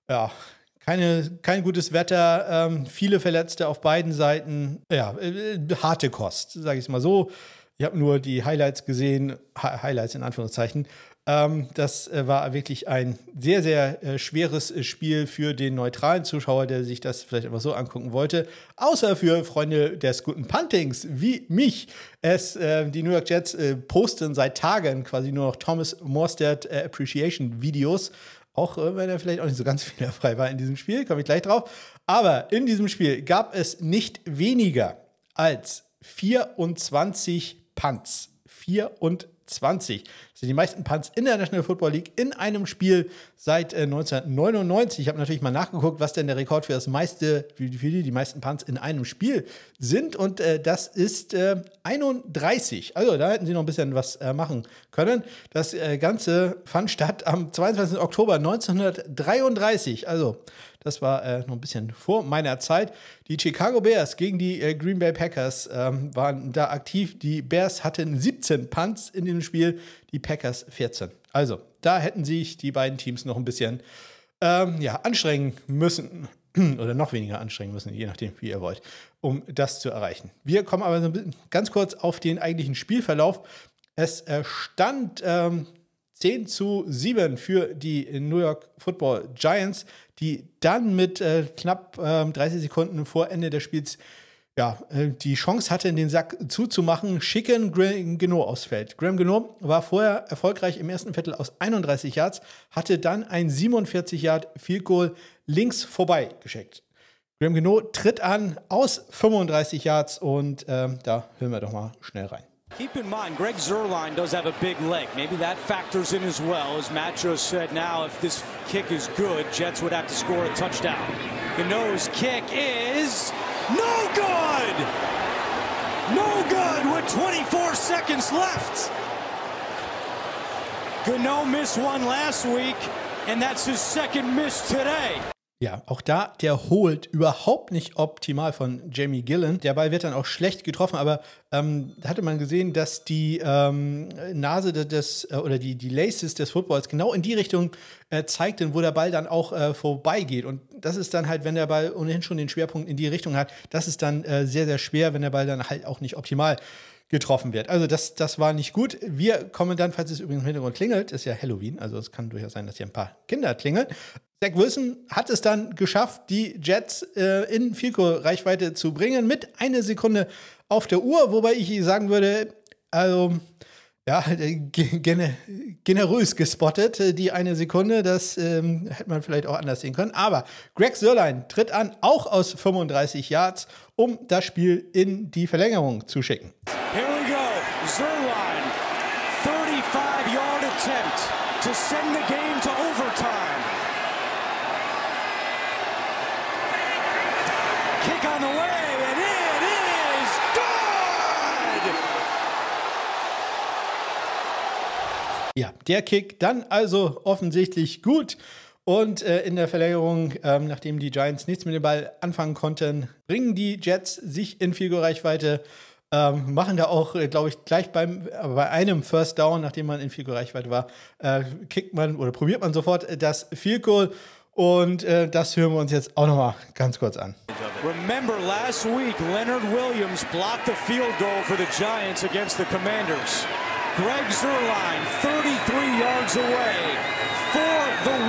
Ja, keine, kein gutes Wetter, ähm, viele Verletzte auf beiden Seiten. Ja, äh, harte Kost, sage ich es mal so. Ich habe nur die Highlights gesehen, Hi Highlights in Anführungszeichen. Ähm, das äh, war wirklich ein sehr, sehr äh, schweres äh, Spiel für den neutralen Zuschauer, der sich das vielleicht einfach so angucken wollte. Außer für Freunde des guten Puntings wie mich. Es, äh, die New York Jets äh, posten seit Tagen quasi nur noch Thomas Morstead äh, Appreciation Videos. Auch wenn er vielleicht auch nicht so ganz fehlerfrei war in diesem Spiel, komme ich gleich drauf. Aber in diesem Spiel gab es nicht weniger als 24 Punts. 24 20. Das sind die meisten Punts in der National Football League in einem Spiel seit äh, 1999. Ich habe natürlich mal nachgeguckt, was denn der Rekord für das meiste, für die, die meisten Punts in einem Spiel sind. Und äh, das ist äh, 31. Also da hätten sie noch ein bisschen was äh, machen können. Das äh, Ganze fand statt am 22. Oktober 1933. Also das war äh, noch ein bisschen vor meiner Zeit. Die Chicago Bears gegen die äh, Green Bay Packers ähm, waren da aktiv. Die Bears hatten 17 Punts in dem Spiel, die Packers 14. Also, da hätten sich die beiden Teams noch ein bisschen ähm, ja, anstrengen müssen. Oder noch weniger anstrengen müssen, je nachdem, wie ihr wollt, um das zu erreichen. Wir kommen aber so ganz kurz auf den eigentlichen Spielverlauf. Es äh, stand ähm, 10 zu 7 für die New York Football Giants, die dann mit äh, knapp äh, 30 Sekunden vor Ende des Spiels ja, äh, die Chance hatte, den Sack zuzumachen, schicken Graham Geno ausfällt. Graham Geno war vorher erfolgreich im ersten Viertel aus 31 Yards, hatte dann ein 47 Yard Field Goal links vorbei geschickt. Graham Geno tritt an aus 35 Yards und ähm, da hören wir doch mal schnell rein. Keep in mind, Greg Zerline does have a big leg. Maybe that factors in as well. As Macho said, now if this kick is good, Jets would have to score a touchdown. Gano's kick is no good! No good with 24 seconds left. Gano missed one last week, and that's his second miss today. Ja, auch da, der holt überhaupt nicht optimal von Jamie Gillen. Der Ball wird dann auch schlecht getroffen, aber ähm, da hatte man gesehen, dass die ähm, Nase des äh, oder die, die Laces des Footballs genau in die Richtung äh, zeigten, wo der Ball dann auch äh, vorbeigeht. Und das ist dann halt, wenn der Ball ohnehin schon den Schwerpunkt in die Richtung hat, das ist dann äh, sehr, sehr schwer, wenn der Ball dann halt auch nicht optimal getroffen wird. Also das, das war nicht gut. Wir kommen dann, falls es übrigens im Hintergrund klingelt, ist ja Halloween, also es kann durchaus sein, dass hier ein paar Kinder klingeln. Zach Wilson hat es dann geschafft, die Jets äh, in Fico-Reichweite zu bringen mit einer Sekunde auf der Uhr, wobei ich sagen würde, also ja, gener generös gespottet, äh, die eine Sekunde. Das ähm, hätte man vielleicht auch anders sehen können. Aber Greg Sörlein tritt an, auch aus 35 Yards, um das Spiel in die Verlängerung zu schicken. Here we go. Zerline, 35-yard attempt to send the game to overtime. Kick on the way, and it is good! Ja, der Kick dann also offensichtlich gut. Und äh, in der Verlängerung, ähm, nachdem die Giants nichts mit dem Ball anfangen konnten, bringen die Jets sich in Figur-Reichweite. Ähm, machen da auch, äh, glaube ich, gleich beim, äh, bei einem First Down, nachdem man in Figur-Reichweite war, äh, kickt man oder probiert man sofort das Field Goal. Und das hören wir uns jetzt auch nochmal ganz kurz an. Remember last week, Leonard Williams blocked the field goal for the Giants against the Commanders. Greg Zerline, 33 yards away for the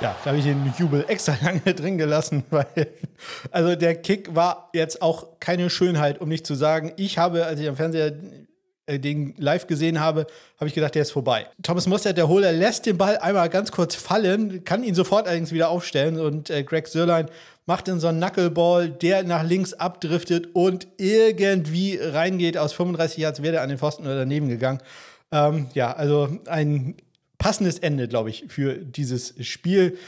Ja, da habe ich den Jubel extra lange drin gelassen, weil also der Kick war jetzt auch keine Schönheit, um nicht zu sagen. Ich habe, als ich am Fernseher äh, den live gesehen habe, habe ich gedacht, der ist vorbei. Thomas Mostert, der Holer, lässt den Ball einmal ganz kurz fallen, kann ihn sofort allerdings wieder aufstellen und äh, Greg Sörlein macht dann so einen Knuckleball, der nach links abdriftet und irgendwie reingeht. Aus 35 Yards wäre er an den Pfosten oder daneben gegangen. Ähm, ja, also ein passendes Ende, glaube ich, für dieses Spiel.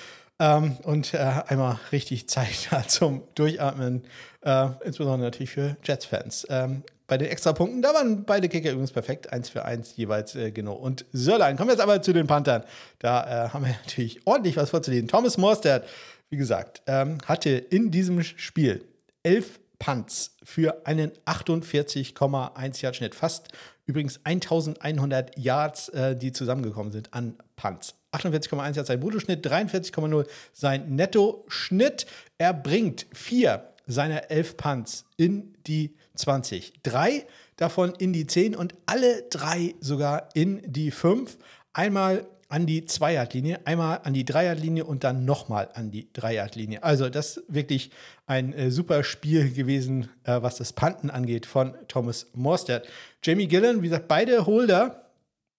Ähm, und äh, einmal richtig Zeit zum Durchatmen, äh, insbesondere natürlich für Jets-Fans. Ähm, bei den Extrapunkten, da waren beide Kicker übrigens perfekt, eins für eins jeweils äh, genau. Und Sörlein, kommen wir jetzt aber zu den Panthern. Da äh, haben wir natürlich ordentlich was vorzulesen. Thomas Morstead, wie gesagt, ähm, hatte in diesem Spiel elf Punts für einen 48,1 Yard Schnitt. Fast übrigens 1100 Yards, äh, die zusammengekommen sind an Punts. 48,1 Yards sein Bruttoschnitt, 43,0 sein Netto-Schnitt. Er bringt vier seiner elf Punts in die 20. Drei davon in die 10 und alle drei sogar in die 5. Einmal an die Zweierlinie, einmal an die Dreierlinie und dann nochmal an die Dreierlinie. Also das ist wirklich ein äh, super Spiel gewesen, äh, was das Panten angeht von Thomas Morstead. Jamie Gillen, wie gesagt, beide Holder,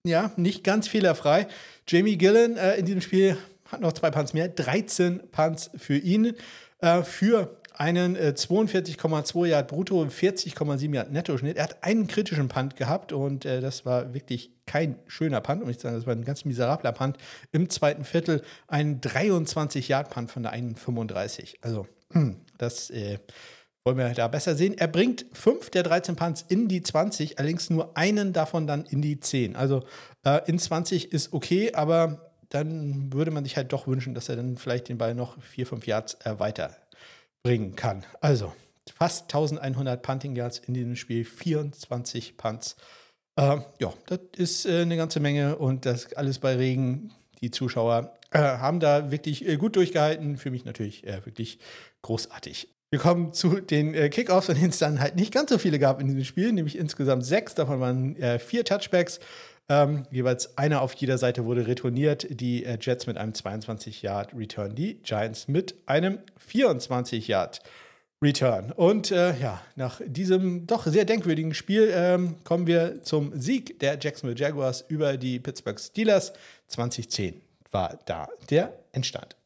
ja, nicht ganz fehlerfrei. Jamie Gillen äh, in diesem Spiel hat noch zwei Punts mehr, 13 Punts für ihn. Äh, für einen äh, 42,2 Yard brutto, 40,7 Yard Netto-Schnitt. Er hat einen kritischen Punt gehabt und äh, das war wirklich kein schöner Punt, um nicht zu sagen, das war ein ganz miserabler Punt. Im zweiten Viertel ein 23 Yard Punt von der 1,35. Also, hm, das äh, wollen wir da besser sehen. Er bringt fünf der 13 Punts in die 20, allerdings nur einen davon dann in die 10. Also äh, in 20 ist okay, aber dann würde man sich halt doch wünschen, dass er dann vielleicht den Ball noch 4, 5 Yards äh, weiter bringen kann. Also fast 1100 Punting Yards in diesem Spiel, 24 Punts. Äh, ja, das ist äh, eine ganze Menge und das alles bei Regen. Die Zuschauer äh, haben da wirklich äh, gut durchgehalten. Für mich natürlich äh, wirklich großartig. Wir kommen zu den äh, Kickoffs, von denen es dann halt nicht ganz so viele gab in diesem Spiel, nämlich insgesamt sechs. Davon waren vier Touchbacks. Ähm, jeweils einer auf jeder Seite wurde retourniert. Die äh, Jets mit einem 22-Yard-Return, die Giants mit einem 24-Yard-Return. Und äh, ja, nach diesem doch sehr denkwürdigen Spiel ähm, kommen wir zum Sieg der Jacksonville Jaguars über die Pittsburgh Steelers. 2010 war da der Endstand.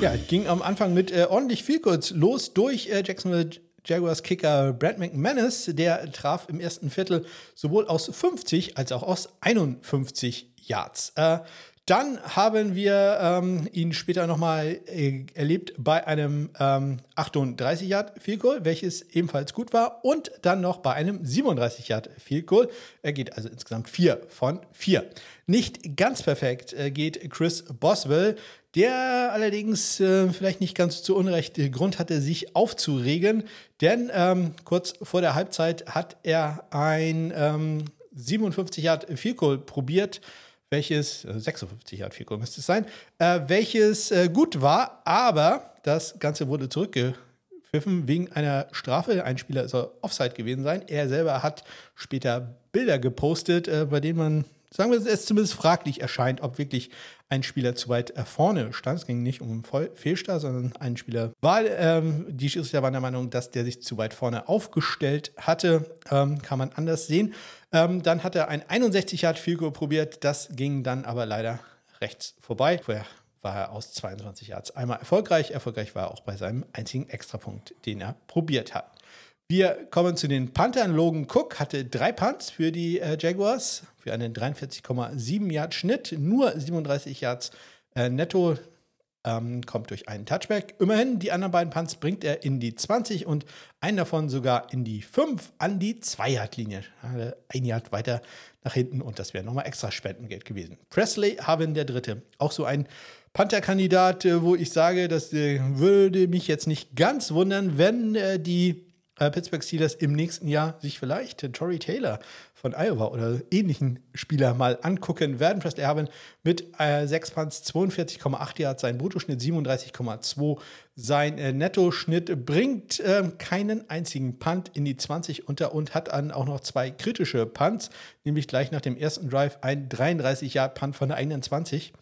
Ja, ging am Anfang mit äh, ordentlich viel kurz los durch äh, Jacksonville Jaguars Kicker Brad McManus. Der traf im ersten Viertel sowohl aus 50 als auch aus 51 Yards. Äh, dann haben wir ähm, ihn später nochmal äh, erlebt bei einem ähm, 38 Yard Field Goal, welches ebenfalls gut war, und dann noch bei einem 37 Yard Field Goal. Er geht also insgesamt 4 von 4. Nicht ganz perfekt äh, geht Chris Boswell der allerdings äh, vielleicht nicht ganz zu Unrecht Grund hatte, sich aufzuregen, denn ähm, kurz vor der Halbzeit hat er ein ähm, 57 Yard Goal probiert, welches, äh, 56 Yard Goal müsste es sein, äh, welches äh, gut war, aber das Ganze wurde zurückgepfiffen wegen einer Strafe. Ein Spieler soll Offside gewesen sein. Er selber hat später Bilder gepostet, äh, bei denen man sagen wir, es zumindest fraglich erscheint, ob wirklich ein Spieler zu weit äh, vorne stand. Es ging nicht um einen Fehlstart, sondern ein Spieler war, ähm, die Schiedsrichter waren der Meinung, dass der sich zu weit vorne aufgestellt hatte. Ähm, kann man anders sehen. Ähm, dann hat er ein 61 Yard Field probiert. Das ging dann aber leider rechts vorbei. Vorher war er aus 22 Yards einmal erfolgreich. Erfolgreich war er auch bei seinem einzigen Extrapunkt, den er probiert hat. Wir kommen zu den Panthern. Logan Cook hatte drei Punts für die äh, Jaguars für einen 43,7 Yard Schnitt. Nur 37 Yards äh, netto ähm, kommt durch einen Touchback. Immerhin, die anderen beiden Punts bringt er in die 20 und einen davon sogar in die 5 an die 2-Yard-Linie. Ein Yard weiter nach hinten und das wäre nochmal extra Spendengeld gewesen. Presley Harvin, der Dritte. Auch so ein Panther-Kandidat, äh, wo ich sage, das äh, würde mich jetzt nicht ganz wundern, wenn äh, die äh, Pittsburgh Steelers im nächsten Jahr sich vielleicht äh, Tory Taylor von Iowa oder ähnlichen Spieler mal angucken werden. Presley Harvin mit äh, 6 Punts, 42,8 Yards, sein Bruttoschnitt 37,2. Sein äh, Nettoschnitt bringt äh, keinen einzigen Punt in die 20 unter und hat dann auch noch zwei kritische Punts, nämlich gleich nach dem ersten Drive ein 33-Yard-Punt von der eigenen 20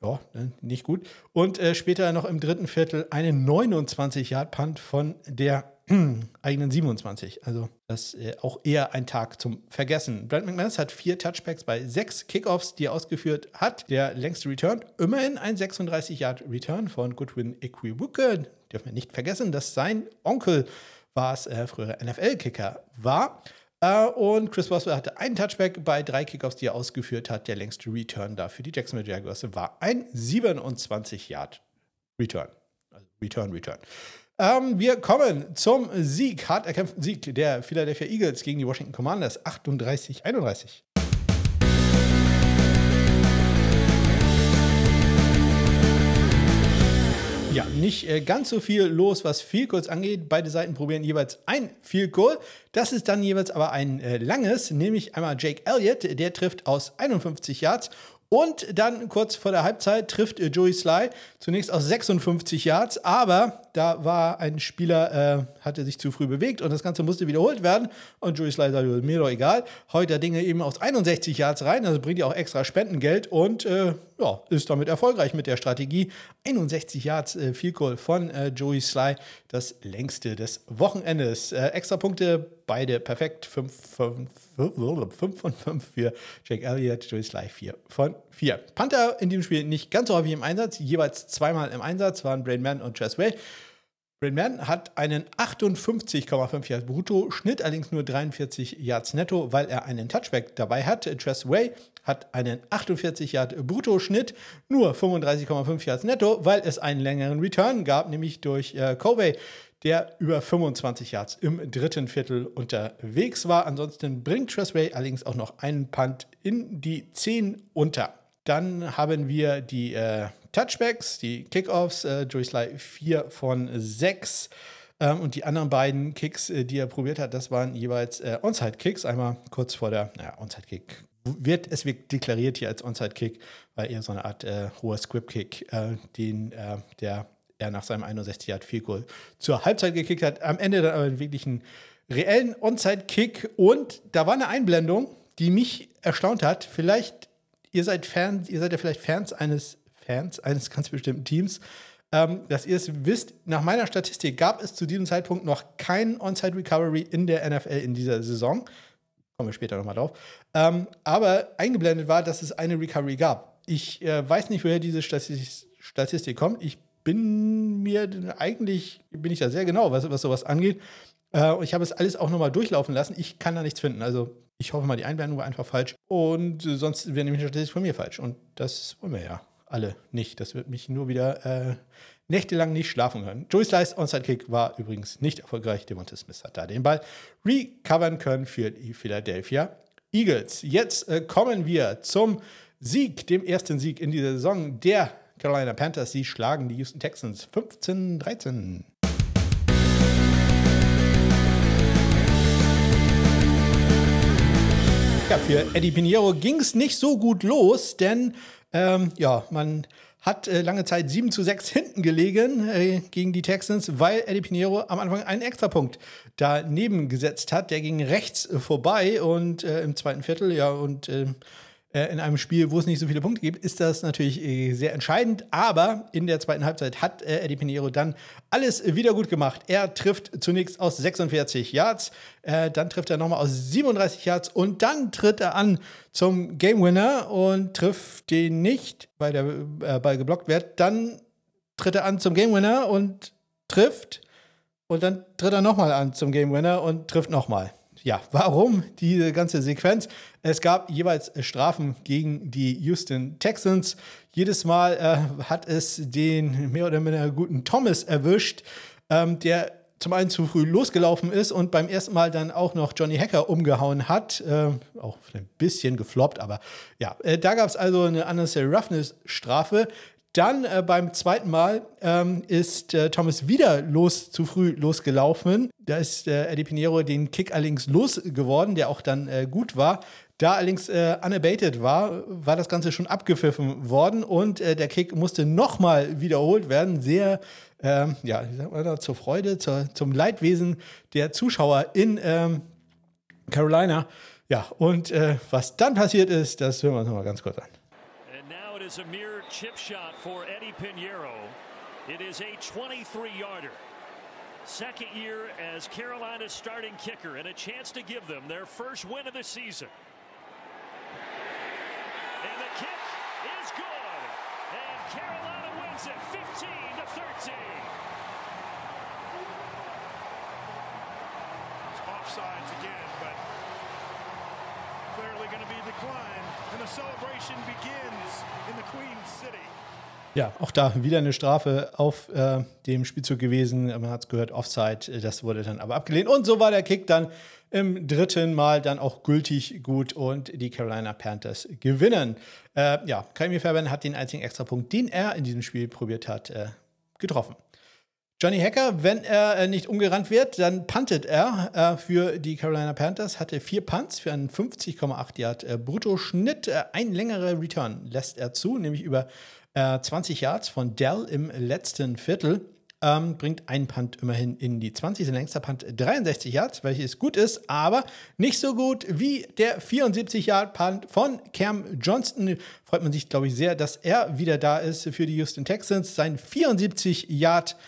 ja, ne, nicht gut. Und äh, später noch im dritten Viertel einen 29-Yard-Punt von der eigenen 27. Also das ist äh, auch eher ein Tag zum Vergessen. Brent McManus hat vier Touchbacks bei sechs Kickoffs, die er ausgeführt hat. Der längste Return, immerhin ein 36-Yard-Return von Goodwin Equibuke. Dürfen wir nicht vergessen, dass sein Onkel war es, äh, frühere NFL-Kicker war. Uh, und Chris Boswell hatte einen Touchback bei drei Kickoffs, die er ausgeführt hat. Der längste Return da für die Jacksonville Jaguars war ein 27-Yard-Return. Also Return, Return. Ähm, wir kommen zum Sieg, hart erkämpften Sieg der Philadelphia Eagles gegen die Washington Commanders 38-31. Ja, nicht äh, ganz so viel los, was Field Goals angeht. Beide Seiten probieren jeweils ein Field Goal. Das ist dann jeweils aber ein äh, langes, nämlich einmal Jake Elliott, der trifft aus 51 Yards und dann kurz vor der Halbzeit trifft äh, Joey Sly zunächst aus 56 Yards, aber da war ein Spieler, äh, hatte sich zu früh bewegt und das Ganze musste wiederholt werden. Und Joey Sly sagte, mir doch egal. Heute Dinge eben aus 61 Yards rein, also bringt ja auch extra Spendengeld und äh, ja, ist damit erfolgreich mit der Strategie. 61 Yards äh, Field Goal von äh, Joey Sly, das längste des Wochenendes. Äh, extra Punkte, beide perfekt. 5 von 5 für Jake Elliott, Joey Sly 4 von 4. Panther in diesem Spiel nicht ganz so häufig im Einsatz, jeweils zweimal im Einsatz waren Brain Man und Chess Way. Brain Man hat einen 58,5 Yards brutto, Schnitt allerdings nur 43 Yards netto, weil er einen Touchback dabei hat. Tress Way hat einen 48 Yard Brutto-Schnitt, nur 35,5 Yards netto, weil es einen längeren Return gab, nämlich durch äh, Covey, der über 25 Yards im dritten Viertel unterwegs war. Ansonsten bringt Tressway allerdings auch noch einen Punt in die 10 unter. Dann haben wir die äh, Touchbacks, die Kickoffs. Äh, Sly 4 von 6. Ähm, und die anderen beiden Kicks, äh, die er probiert hat, das waren jeweils äh, Onside-Kicks. Einmal kurz vor der, naja, Onside-Kick wird, es wird deklariert hier als Onside-Kick, weil eher so eine Art äh, hoher Script-Kick, äh, den äh, der er nach seinem 61 Yard Field Goal zur Halbzeit gekickt hat. Am Ende dann aber wirklich einen reellen Onside-Kick und da war eine Einblendung, die mich erstaunt hat. Vielleicht ihr seid Fans, ihr seid ja vielleicht Fans eines Fans eines ganz bestimmten Teams. Ähm, dass ihr es wisst, nach meiner Statistik gab es zu diesem Zeitpunkt noch kein Onside Recovery in der NFL in dieser Saison. Kommen wir später nochmal drauf. Ähm, aber eingeblendet war, dass es eine Recovery gab. Ich äh, weiß nicht, woher diese Statistik, Statistik kommt. Ich bin mir eigentlich, bin ich da sehr genau, was, was sowas angeht. Äh, ich habe es alles auch nochmal durchlaufen lassen. Ich kann da nichts finden. Also ich hoffe mal, die Einblendung war einfach falsch. Und sonst wäre nämlich Statistik von mir falsch. Und das wollen wir ja alle nicht. Das wird mich nur wieder äh, nächtelang nicht schlafen können. Joey Slice Onside Kick war übrigens nicht erfolgreich. Devonta Smith hat da den Ball recovern können für die Philadelphia Eagles. Jetzt äh, kommen wir zum Sieg, dem ersten Sieg in dieser Saison der Carolina Panthers. Sie schlagen die Houston Texans 15-13. Ja, für Eddie Pinheiro ging es nicht so gut los, denn ähm, ja, man hat äh, lange Zeit 7 zu 6 hinten gelegen äh, gegen die Texans, weil Eddie Pinheiro am Anfang einen Extrapunkt daneben gesetzt hat. Der ging rechts äh, vorbei und äh, im zweiten Viertel, ja, und ähm, äh, in einem Spiel, wo es nicht so viele Punkte gibt, ist das natürlich äh, sehr entscheidend. Aber in der zweiten Halbzeit hat äh, Eddie Pinheiro dann alles wieder gut gemacht. Er trifft zunächst aus 46 Yards, dann trifft er nochmal aus 37 Yards und dann tritt er an zum Game Winner und trifft den nicht, weil der Ball geblockt wird. Dann tritt er an zum Game Winner und trifft. Und dann tritt er nochmal an zum Game Winner und trifft nochmal ja, warum diese ganze Sequenz? Es gab jeweils Strafen gegen die Houston Texans. Jedes Mal äh, hat es den mehr oder weniger guten Thomas erwischt, ähm, der zum einen zu früh losgelaufen ist und beim ersten Mal dann auch noch Johnny Hacker umgehauen hat. Äh, auch ein bisschen gefloppt, aber ja, äh, da gab es also eine Unnecessary Roughness-Strafe. Dann äh, beim zweiten Mal ähm, ist äh, Thomas wieder los, zu früh losgelaufen. Da ist äh, Eddie Pinheiro den Kick allerdings losgeworden, der auch dann äh, gut war. Da allerdings äh, unabated war, war das Ganze schon abgepfiffen worden und äh, der Kick musste nochmal wiederholt werden. Sehr, ähm, ja, wie sagt man da, zur Freude, zur, zum Leidwesen der Zuschauer in ähm, Carolina. Ja, und was dann passiert ist, das hören wir uns nochmal ganz kurz an. Is a mere chip shot for Eddie Pinheiro. It is a 23-yarder. Second year as Carolina's starting kicker and a chance to give them their first win of the season. And the kick is good. And Carolina wins it 15 to 13. It's offsides again, but Ja, auch da wieder eine Strafe auf äh, dem Spielzug gewesen. Man hat es gehört, Offside. Das wurde dann aber abgelehnt. Und so war der Kick dann im dritten Mal dann auch gültig gut und die Carolina Panthers gewinnen. Äh, ja, Kaimi Fairbairn hat den einzigen Extrapunkt, den er in diesem Spiel probiert hat, äh, getroffen. Johnny Hacker, wenn er äh, nicht umgerannt wird, dann puntet er äh, für die Carolina Panthers, hatte vier Punts für einen 50,8 Yard äh, Bruttoschnitt. Ein längerer Return lässt er zu, nämlich über 20 äh, Yards von Dell im letzten Viertel. Ähm, bringt einen Punt immerhin in die 20. Sein längster Punt 63 Yards, welches gut ist, aber nicht so gut wie der 74 Yard Punt von Cam Johnston. Freut man sich, glaube ich, sehr, dass er wieder da ist für die Houston Texans. Sein 74 Yard Punt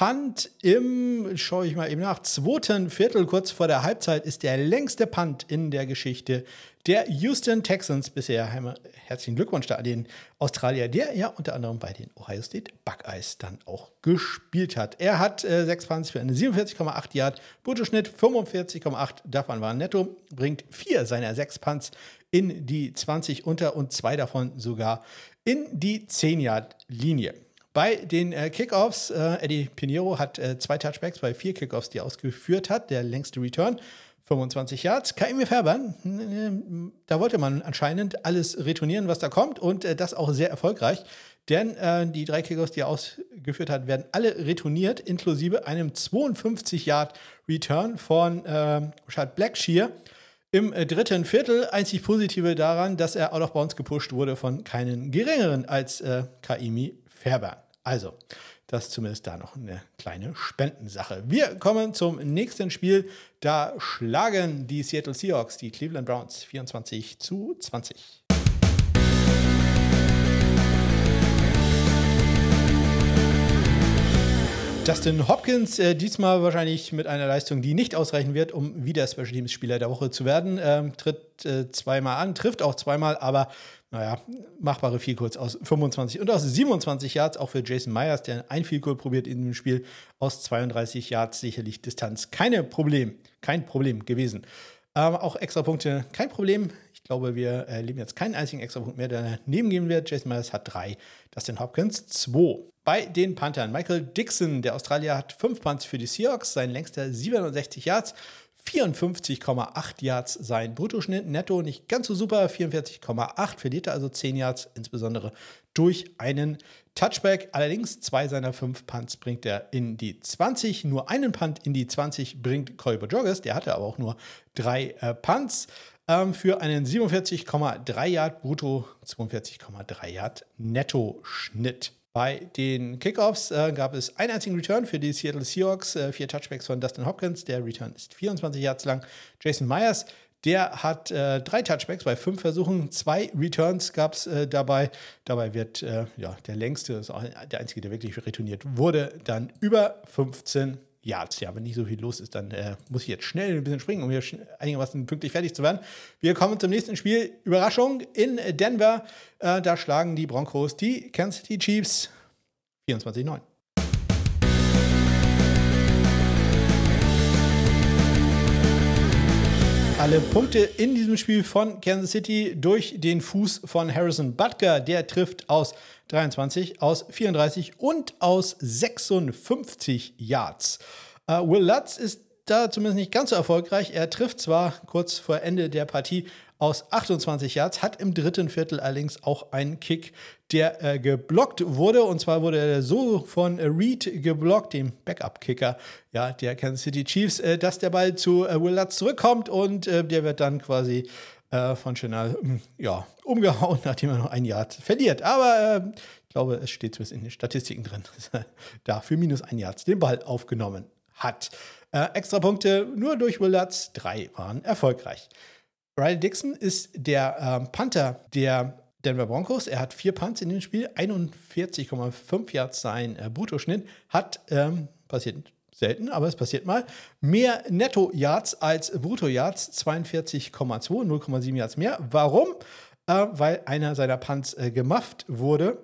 Punt im, schaue ich mal eben nach, zweiten Viertel, kurz vor der Halbzeit, ist der längste Punt in der Geschichte der Houston Texans bisher. Herzlichen Glückwunsch da an den Australier, der ja unter anderem bei den Ohio State Buckeyes dann auch gespielt hat. Er hat äh, sechs Punts für eine 47,8 Yard, Bruttoschnitt 45,8, davon waren netto, bringt vier seiner sechs Punts in die 20 unter und zwei davon sogar in die 10 Yard Linie. Bei den äh, Kickoffs, äh, Eddie Pinheiro hat äh, zwei Touchbacks bei vier Kickoffs, die er ausgeführt hat. Der längste Return, 25 Yards. Kaimi Färbern, äh, da wollte man anscheinend alles retournieren, was da kommt und äh, das auch sehr erfolgreich. Denn äh, die drei Kickoffs, die er ausgeführt hat, werden alle retourniert, inklusive einem 52-Yard-Return von äh, Rashad Blackshear im dritten Viertel. Einzig Positive daran, dass er out of bounds gepusht wurde von keinen geringeren als äh, Kaimi Fairbairn. Also, das ist zumindest da noch eine kleine Spendensache. Wir kommen zum nächsten Spiel. Da schlagen die Seattle Seahawks die Cleveland Browns 24 zu 20. Justin Hopkins äh, diesmal wahrscheinlich mit einer Leistung, die nicht ausreichen wird, um wieder Special Teams Spieler der Woche zu werden. Ähm, tritt äh, zweimal an, trifft auch zweimal, aber naja, machbare viel kurz aus 25 und aus 27 Yards, auch für Jason Myers, der ein viel probiert in dem Spiel, aus 32 Yards sicherlich Distanz. Keine Problem, kein Problem gewesen. Ähm, auch extra Punkte, kein Problem. Ich glaube, wir erleben jetzt keinen einzigen extra Punkt mehr, der daneben gehen wird. Jason Myers hat drei, Dustin Hopkins zwei. Bei den Panthern, Michael Dixon, der Australier, hat fünf Punts für die Seahawks, sein längster 67 Yards. 54,8 Yards sein Bruttoschnitt. Netto nicht ganz so super, 44,8, verliert er also 10 Yards, insbesondere durch einen Touchback. Allerdings zwei seiner fünf Punts bringt er in die 20. Nur einen Punt in die 20 bringt Corey Bojorges. Der hatte aber auch nur drei äh, Punts ähm, für einen 47,3 Yard Brutto, 42,3 Yard Netto-Schnitt. Bei den Kickoffs äh, gab es einen einzigen Return für die Seattle Seahawks, äh, vier Touchbacks von Dustin Hopkins. Der Return ist 24 Yards lang. Jason Myers, der hat äh, drei Touchbacks bei fünf Versuchen. Zwei Returns gab es äh, dabei. Dabei wird äh, ja, der längste, der einzige, der wirklich retourniert wurde, dann über 15 Ja, wenn nicht so viel los ist, dann äh, muss ich jetzt schnell ein bisschen springen, um hier einigermaßen pünktlich fertig zu werden. Wir kommen zum nächsten Spiel. Überraschung in Denver. Äh, da schlagen die Broncos die Kansas City Chiefs 24-9. Alle Punkte in diesem Spiel von Kansas City durch den Fuß von Harrison Butker. Der trifft aus 23, aus 34 und aus 56 Yards. Uh, Will Lutz ist da zumindest nicht ganz so erfolgreich. Er trifft zwar kurz vor Ende der Partie aus 28 Yards, hat im dritten Viertel allerdings auch einen Kick, der äh, geblockt wurde. Und zwar wurde er so von Reed geblockt, dem Backup-Kicker ja, der Kansas City Chiefs, äh, dass der Ball zu äh, Will Lutz zurückkommt und äh, der wird dann quasi äh, von Chanel hm, ja, umgehauen, nachdem er noch ein Yard verliert. Aber äh, ich glaube, es steht zumindest in den Statistiken drin, dass er da für minus ein Yard den Ball aufgenommen hat. Äh, extra Punkte nur durch Will Lutz, drei waren erfolgreich. Riley Dixon ist der ähm, Panther der Denver Broncos. Er hat vier Punts in dem Spiel, 41,5 Yards sein äh, Bruttoschnitt, hat ähm, passiert selten, aber es passiert mal, mehr Netto-Yards als Brutto-Yards, 42,2, 0,7 Yards mehr. Warum? Äh, weil einer seiner Punts äh, gemufft wurde.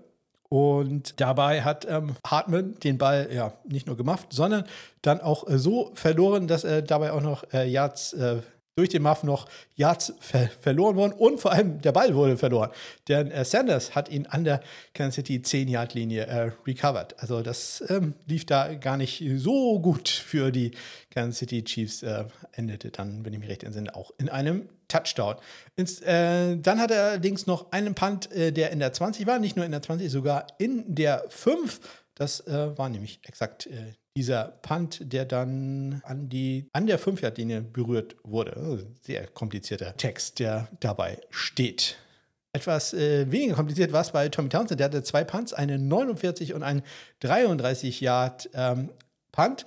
Und dabei hat ähm, Hartman den Ball ja nicht nur gemufft, sondern dann auch äh, so verloren, dass er dabei auch noch äh, Yards äh, durch den Muff noch Yards ver verloren worden und vor allem der Ball wurde verloren. Denn äh, Sanders hat ihn an der Kansas City 10-Yard-Linie äh, recovered. Also das ähm, lief da gar nicht so gut für die Kansas City Chiefs. Äh, endete dann, wenn ich mich recht entsinne, auch in einem Touchdown. Ins, äh, dann hat er allerdings noch einen Punt, äh, der in der 20 war, nicht nur in der 20, sogar in der 5 Das äh, war nämlich exakt äh, dieser Punt, der dann an, die, an der 5-Yard-Linie berührt wurde. Also sehr komplizierter Text, der dabei steht. Etwas äh, weniger kompliziert war es bei Tommy Townsend. Der hatte zwei Punts, einen 49 und einen 33 Yard ähm, Punt.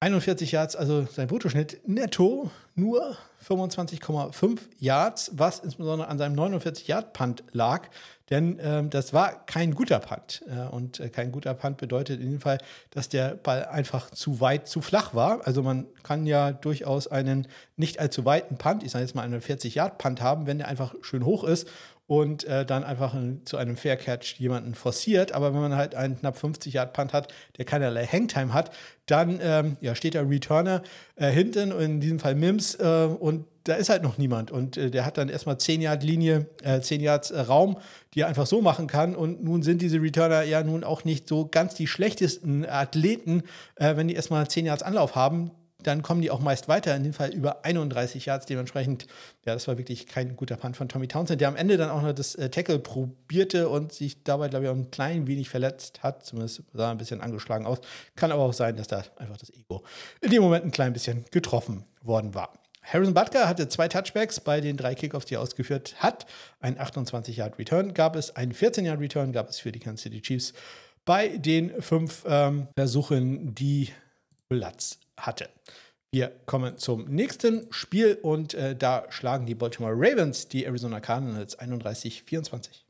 41 Yards, also sein Bruttoschnitt netto nur 25,5 Yards, was insbesondere an seinem 49 Yard Punt lag. Denn ähm, das war kein guter Punt. Äh, und äh, kein guter Punt bedeutet in dem Fall, dass der Ball einfach zu weit, zu flach war. Also man kann ja durchaus einen nicht allzu weiten Punt, ich sage jetzt mal einen 40-Yard-Punt haben, wenn der einfach schön hoch ist und äh, dann einfach in, zu einem Fair Catch jemanden forciert. Aber wenn man halt einen knapp 50 Yard Punt hat, der keinerlei Hangtime hat, dann ähm, ja, steht der Returner äh, hinten, in diesem Fall Mims, äh, und da ist halt noch niemand. Und äh, der hat dann erstmal 10 Yard Linie, 10 äh, Yards äh, Raum, die er einfach so machen kann. Und nun sind diese Returner ja nun auch nicht so ganz die schlechtesten Athleten, wenn die erstmal 10 Yards Anlauf haben dann kommen die auch meist weiter, in dem Fall über 31 Yards. Dementsprechend, ja, das war wirklich kein guter Punt von Tommy Townsend, der am Ende dann auch noch das äh, Tackle probierte und sich dabei, glaube ich, auch ein klein wenig verletzt hat. Zumindest sah ein bisschen angeschlagen aus. Kann aber auch sein, dass da einfach das Ego in dem Moment ein klein bisschen getroffen worden war. Harrison Butker hatte zwei Touchbacks bei den drei Kickoffs, die er ausgeführt hat. Ein 28-Yard-Return gab es, ein 14-Yard-Return gab es für die Kansas City Chiefs bei den fünf ähm, Versuchen, die Platz hatte. Wir kommen zum nächsten Spiel und äh, da schlagen die Baltimore Ravens die Arizona Cardinals 31-24.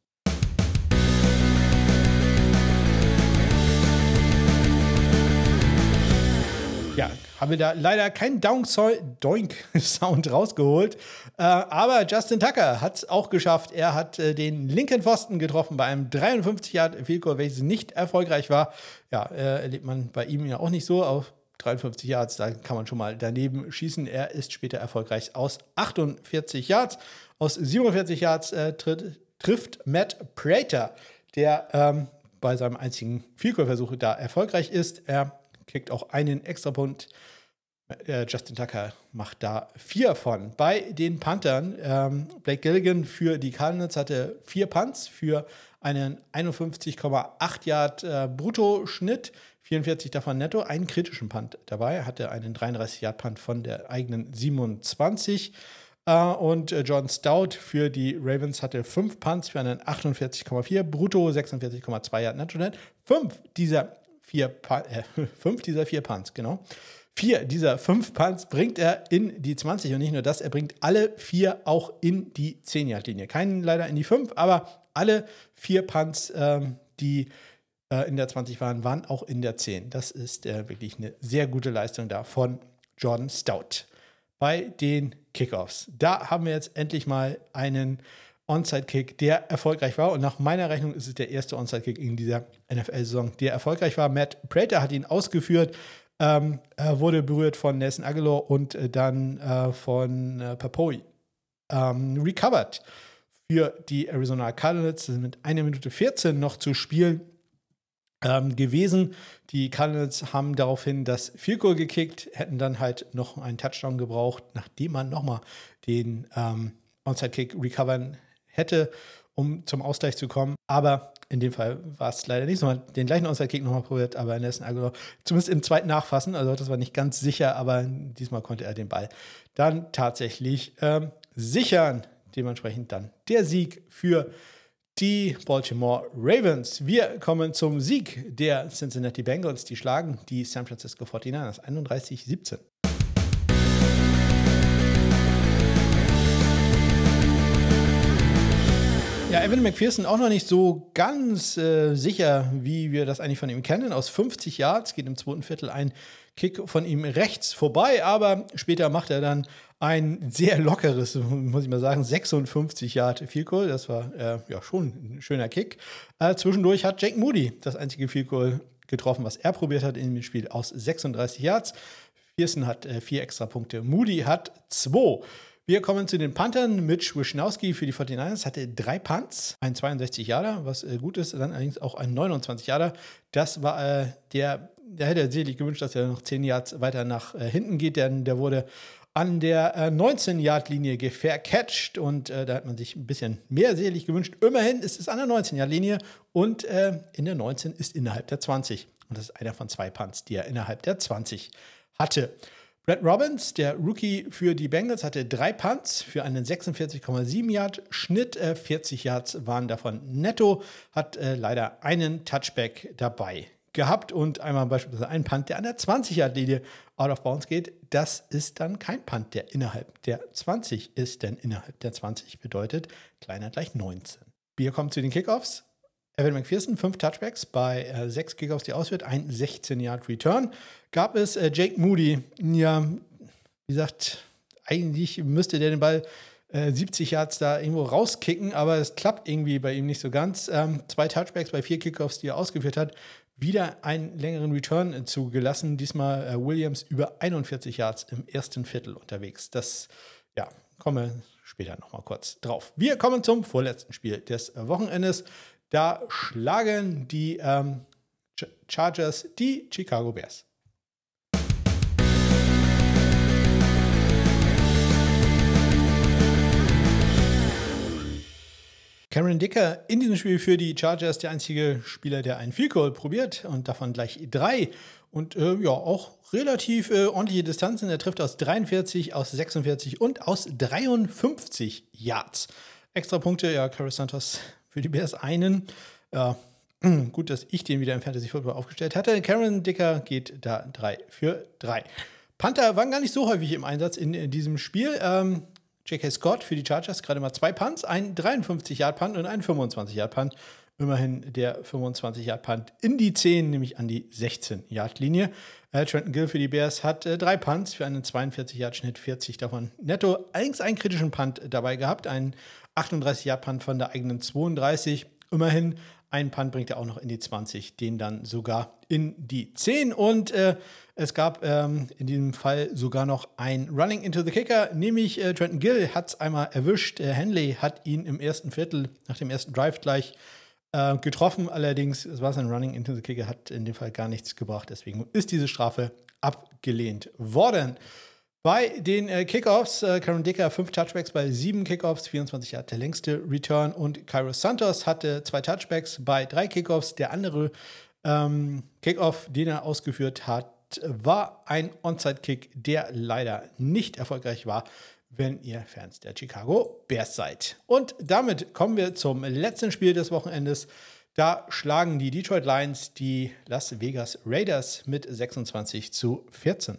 Ja, haben wir da leider keinen Doink-Sound rausgeholt. Äh, aber Justin Tucker hat es auch geschafft. Er hat äh, den linken Pfosten getroffen bei einem 53 Yard Field Goal, welches nicht erfolgreich war. Ja, äh, erlebt man bei ihm ja auch nicht so. Auf 53 Yards, da kann man schon mal daneben schießen. Er ist später erfolgreich aus 48 Yards. Aus 47 Yards äh, tritt, trifft Matt Prater, der ähm, bei seinem einzigen Vielkohlversuch da erfolgreich ist. Er kriegt auch einen Extrapunkt. Äh, Justin Tucker macht da vier von. Bei den Panthern, ähm, Blake Gilligan für die Cardinals hatte vier Punts für einen 51,8 Yard äh, Bruttoschnitt. 44 davon netto, einen kritischen Punt dabei, hatte einen 33-Yard-Punt von der eigenen 27. Uh, äh, und äh, John Stout für die Ravens hatte fünf Punts für einen 48,4 brutto, 46,2 Yard netto net. Fünf dieser vier, äh, fünf dieser vier Punts, genau. Vier dieser fünf Punts bringt er in die 20 und nicht nur das, er bringt alle vier auch in die 10-Yard-Linie. Keinen leider in die fünf, aber alle vier Punts, ähm, die äh, in der 20 waren, waren auch in der 10. Das ist äh, wirklich eine sehr gute Leistung da von Jordan Stout. Bei den Kickoffs. Da haben wir jetzt endlich mal einen Onside-Kick, der erfolgreich war. Und nach meiner Rechnung ist es der erste Onside-Kick in dieser NFL-Saison, der erfolgreich war. Matt Prater hat ihn ausgeführt. Ähm, wurde berührt von Nelson Aguilar und äh, dann äh, von äh, Papoi. Ähm, recovered für die Arizona Cardinals mit einer Minute 14 noch zu spielen ähm, gewesen. Die Cardinals haben daraufhin das Field Goal gekickt, hätten dann halt noch einen Touchdown gebraucht, nachdem man nochmal den ähm, Onside-Kick recovern hätte, um zum Ausgleich zu kommen. Aber in dem Fall war es leider nicht so. Man den gleichen Onside-Kick nochmal probiert, aber Nelson Aguilar zumindest im zweiten Nachfassen, also das war nicht ganz sicher, aber diesmal konnte er den Ball dann tatsächlich ähm, sichern. Dementsprechend dann der Sieg für die die Baltimore Ravens. Wir kommen zum Sieg der Cincinnati Bengals. Die schlagen die San Francisco 49ers 31-17. Ja, Evan McPherson auch noch nicht so ganz äh, sicher, wie wir das eigentlich von ihm kennen. Aus 50 Yards geht im zweiten Viertel ein Kick von ihm rechts vorbei, aber später macht er dann ein sehr lockeres, muss ich mal sagen, 56 Yard Field Goal. Das war äh, ja schon ein schöner Kick. Äh, zwischendurch hat Jake Moody das einzige Field Goal getroffen, was er probiert hat in dem Spiel aus 36 Yards. Pearson hat äh, vier extra Punkte. Moody hat zwei. Wir kommen zu den Panthern. Mitch Wischnowski für die 49ers hatte drei Punts, ein 62 Jahre, was äh, gut ist, dann allerdings auch ein 29 Jahre. Das war äh, der, der hätte sicherlich gewünscht, dass er noch 10 Yards weiter nach äh, hinten geht, denn der wurde an der äh, 19-Yard-Linie gefaircatcht und äh, da hat man sich ein bisschen mehr selig gewünscht. Immerhin ist es an der 19-Yard-Linie und äh, in der 19 ist innerhalb der 20. Und das ist einer von zwei Punts, die er innerhalb der 20 hatte. Brad Robbins, der Rookie für die Bengals, hatte drei Punts für einen 46,7 Yard Schnitt. 40 äh, Yards waren davon netto, hat äh, leider einen Touchback dabei gehabt und einmal beispielsweise ein Punt, der an der 20 Yard Linie out of bounds geht. Das ist dann kein Punt, der innerhalb der 20 ist, denn innerhalb der 20 bedeutet kleiner gleich 19. Wir kommen zu den Kickoffs. Evan McPherson, fünf Touchbacks bei äh, sechs Kickoffs, die ausführt, ein 16-Yard-Return. Gab es äh, Jake Moody, ja, wie gesagt, eigentlich müsste der den Ball äh, 70 Yards da irgendwo rauskicken, aber es klappt irgendwie bei ihm nicht so ganz. Ähm, zwei Touchbacks bei vier Kickoffs, die er ausgeführt hat. Wieder einen längeren Return zugelassen. Diesmal äh, Williams über 41 Yards im ersten Viertel unterwegs. Das, ja, komme später nochmal kurz drauf. Wir kommen zum vorletzten Spiel des Wochenendes. Da schlagen die ähm, Chargers die Chicago Bears. Cameron Dicker in diesem Spiel für die Chargers der einzige Spieler, der einen Field Goal probiert und davon gleich drei. Und äh, ja, auch relativ äh, ordentliche Distanzen. Er trifft aus 43, aus 46 und aus 53 Yards. Extra Punkte, ja, Carlos Santos für die Bears einen. Ja, gut, dass ich den wieder im Fantasy Football aufgestellt hatte. Karen Dicker geht da 3 für 3. Panther waren gar nicht so häufig im Einsatz in, in diesem Spiel. Ähm, J.K. Scott für die Chargers gerade mal zwei Punts, ein 53-Yard-Punt und ein 25-Yard-Punt. Immerhin der 25-Yard-Punt in die 10, nämlich an die 16-Yard-Linie. Äh, Trenton Gill für die Bears hat äh, drei Punts für einen 42-Yard-Schnitt, 40 davon netto. Allerdings einen kritischen Punt dabei gehabt, einen 38-Yard-Punt von der eigenen 32. Immerhin ein Punt bringt er auch noch in die 20, den dann sogar in die 10. Und äh, es gab ähm, in diesem Fall sogar noch ein Running into the Kicker, nämlich äh, Trenton Gill hat es einmal erwischt. Äh, Henley hat ihn im ersten Viertel, nach dem ersten Drive gleich äh, getroffen. Allerdings, es war sein Running into the Kicker, hat in dem Fall gar nichts gebracht. Deswegen ist diese Strafe abgelehnt worden. Bei den äh, Kickoffs, äh, Karen Dicker fünf Touchbacks bei sieben Kickoffs, 24 Jahre der längste Return und Kairos Santos hatte zwei Touchbacks bei drei Kickoffs. Der andere ähm, Kickoff, den er ausgeführt hat, war ein Onside-Kick, der leider nicht erfolgreich war, wenn ihr Fans der Chicago Bears seid. Und damit kommen wir zum letzten Spiel des Wochenendes. Da schlagen die Detroit Lions die Las Vegas Raiders mit 26 zu 14.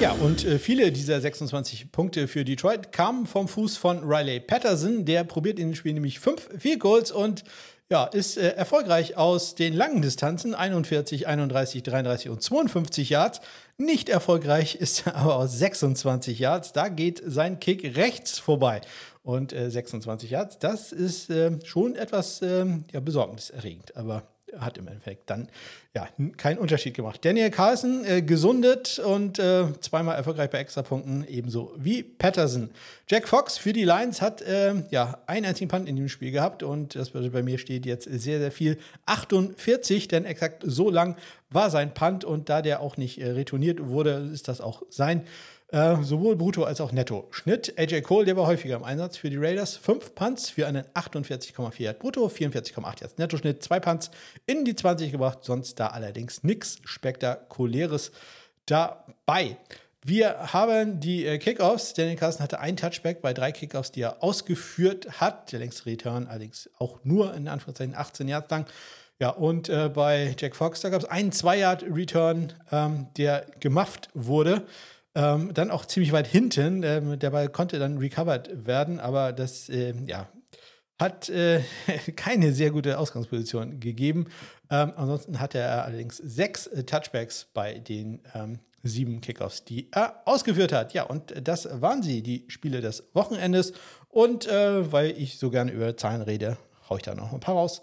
Ja, und äh, viele dieser 26 Punkte für Detroit kamen vom Fuß von Riley Patterson. Der probiert in dem Spiel nämlich fünf Field Goals und ja, ist äh, erfolgreich aus den langen Distanzen 41, 31, 33 und 52 Yards. Nicht erfolgreich ist er aber aus 26 Yards. Da geht sein Kick rechts vorbei. Und äh, 26 Yards, das ist äh, schon etwas ähm, ja, besorgniserregend. Aber hat im Endeffekt dann ja keinen Unterschied gemacht. Daniel Carlson äh, gesundet und äh, zweimal erfolgreich bei Extrapunkten, ebenso wie Patterson. Jack Fox für die Lions hat äh, ja einen einzigen Punt in dem Spiel gehabt und das bei mir steht jetzt sehr, sehr viel. 48, denn exakt so lang war sein Punt und da der auch nicht äh, retourniert wurde, ist das auch sein äh, sowohl brutto als auch netto. Schnitt AJ Cole, der war häufiger im Einsatz für die Raiders. Fünf Punts für einen 48,4 Yard brutto, 44,8 Yards Netto-Schnitt. Zwei Punts in die 20 gebracht, sonst da allerdings nichts Spektakuläres dabei. Wir haben die äh, Kickoffs. Daniel Carson hatte einen Touchback bei drei Kickoffs, die er ausgeführt hat. Der längste Return allerdings auch nur in Anführungszeichen 18 Yards lang. Ja, und äh, bei Jack Fox, da gab es einen 2-Yard-Return, ähm, der gemufft wurde. Ähm, dann auch ziemlich weit hinten. Ähm, der Ball konnte dann recovered werden, aber das äh, ja, hat äh, keine sehr gute Ausgangsposition gegeben. Ähm, ansonsten hatte er allerdings sechs Touchbacks bei den ähm, sieben Kickoffs, die er ausgeführt hat. Ja, und das waren sie, die Spiele des Wochenendes. Und äh, weil ich so gerne über Zahlen rede, haue ich da noch ein paar raus.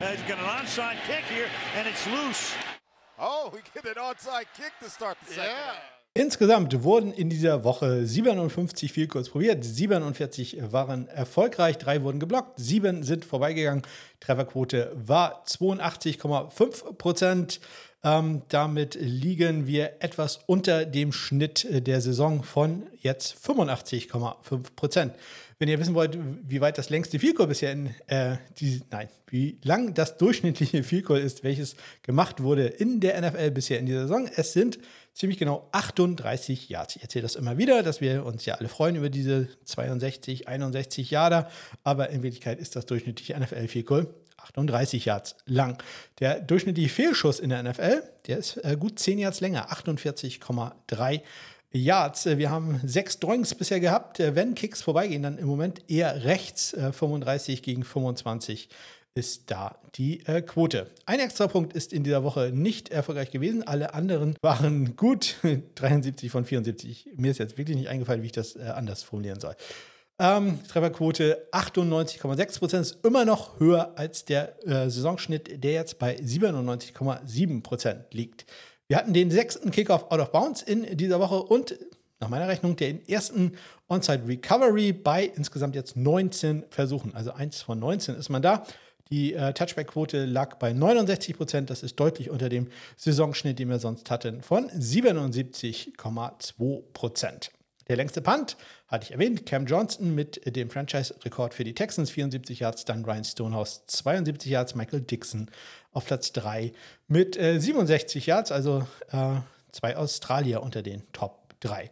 Uh, he's got an onside kick here, and it's loose. Oh, we get an onside kick to start the second. Yeah. Insgesamt wurden in dieser Woche 57 Field Goals probiert, 47 waren erfolgreich, drei wurden geblockt, sieben sind vorbeigegangen. Trefferquote war 82,5 Prozent. Ähm, damit liegen wir etwas unter dem Schnitt der Saison von jetzt 85,5 Prozent. Wenn ihr wissen wollt, wie weit das längste Field Goal bisher in äh, die, nein, wie lang das durchschnittliche Field Goal ist, welches gemacht wurde in der NFL bisher in dieser Saison, es sind ziemlich genau 38 Yards. Ich erzähle das immer wieder, dass wir uns ja alle freuen über diese 62, 61 Yarder, aber in Wirklichkeit ist das durchschnittliche NFL Field Goal 38 Yards lang. Der durchschnittliche Fehlschuss in der NFL, der ist äh, gut 10 Yards länger, 48,3 Yards. Äh, wir haben sechs Drawings bisher gehabt. Äh, wenn Kicks vorbeigehen, dann im Moment eher rechts, 35 gegen 25 ist da die äh, Quote. Ein extra Punkt ist in dieser Woche nicht erfolgreich gewesen. Alle anderen waren gut. 73 von 74. Mir ist jetzt wirklich nicht eingefallen, wie ich das äh, anders formulieren soll. Ähm, Trefferquote 98,6 Prozent ist immer noch höher als der äh, Saisonschnitt, der jetzt bei 97,7 Prozent liegt. Wir hatten den sechsten Kickoff out of bounds in dieser Woche und nach meiner Rechnung den ersten Onside Recovery bei insgesamt jetzt 19 Versuchen. Also eins von 19 ist man da. Die äh, Touchback-Quote lag bei 69 Prozent. Das ist deutlich unter dem Saisonschnitt, den wir sonst hatten, von 77,2 Prozent. Der längste Punt hatte ich erwähnt, Cam Johnson mit dem Franchise-Rekord für die Texans, 74 Yards, dann Ryan Stonehouse, 72 Yards, Michael Dixon auf Platz 3 mit äh, 67 Yards, also äh, zwei Australier unter den Top 3.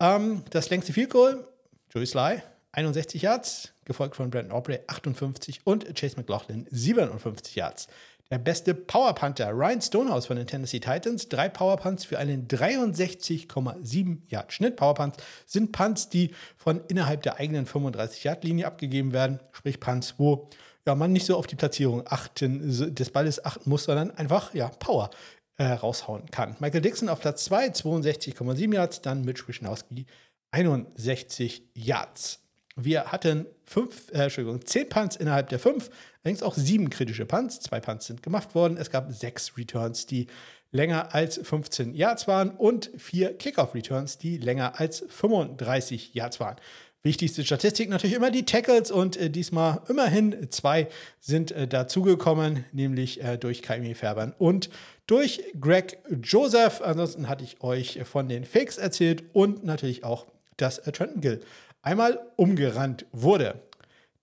Ähm, das längste Field Goal, Joey Sly, 61 Yards, gefolgt von Brandon Aubrey 58 und Chase McLaughlin 57 Yards. Der beste Power Punter Ryan Stonehouse von den Tennessee Titans, drei Power Punts für einen 63,7 Yard Schnitt. Power Punts sind Punts, die von innerhalb der eigenen 35 Yard Linie abgegeben werden, sprich Punts, wo ja, man nicht so auf die Platzierung achten, des Balles achten muss, sondern einfach ja, Power äh, raushauen kann. Michael Dixon auf Platz 2, 62,7 Yards, dann Mitch Wischnowski 61 Yards. Wir hatten fünf, äh, Entschuldigung, zehn Punts innerhalb der fünf, allerdings auch sieben kritische Punts. Zwei Punts sind gemacht worden. Es gab sechs Returns, die länger als 15 Yards waren und vier Kickoff-Returns, die länger als 35 Yards waren. Wichtigste Statistik natürlich immer die Tackles und äh, diesmal immerhin zwei sind äh, dazugekommen, nämlich äh, durch Kaimi Färbern und durch Greg Joseph. Ansonsten hatte ich euch von den Fakes erzählt und natürlich auch das äh, Trenton Gill einmal umgerannt wurde.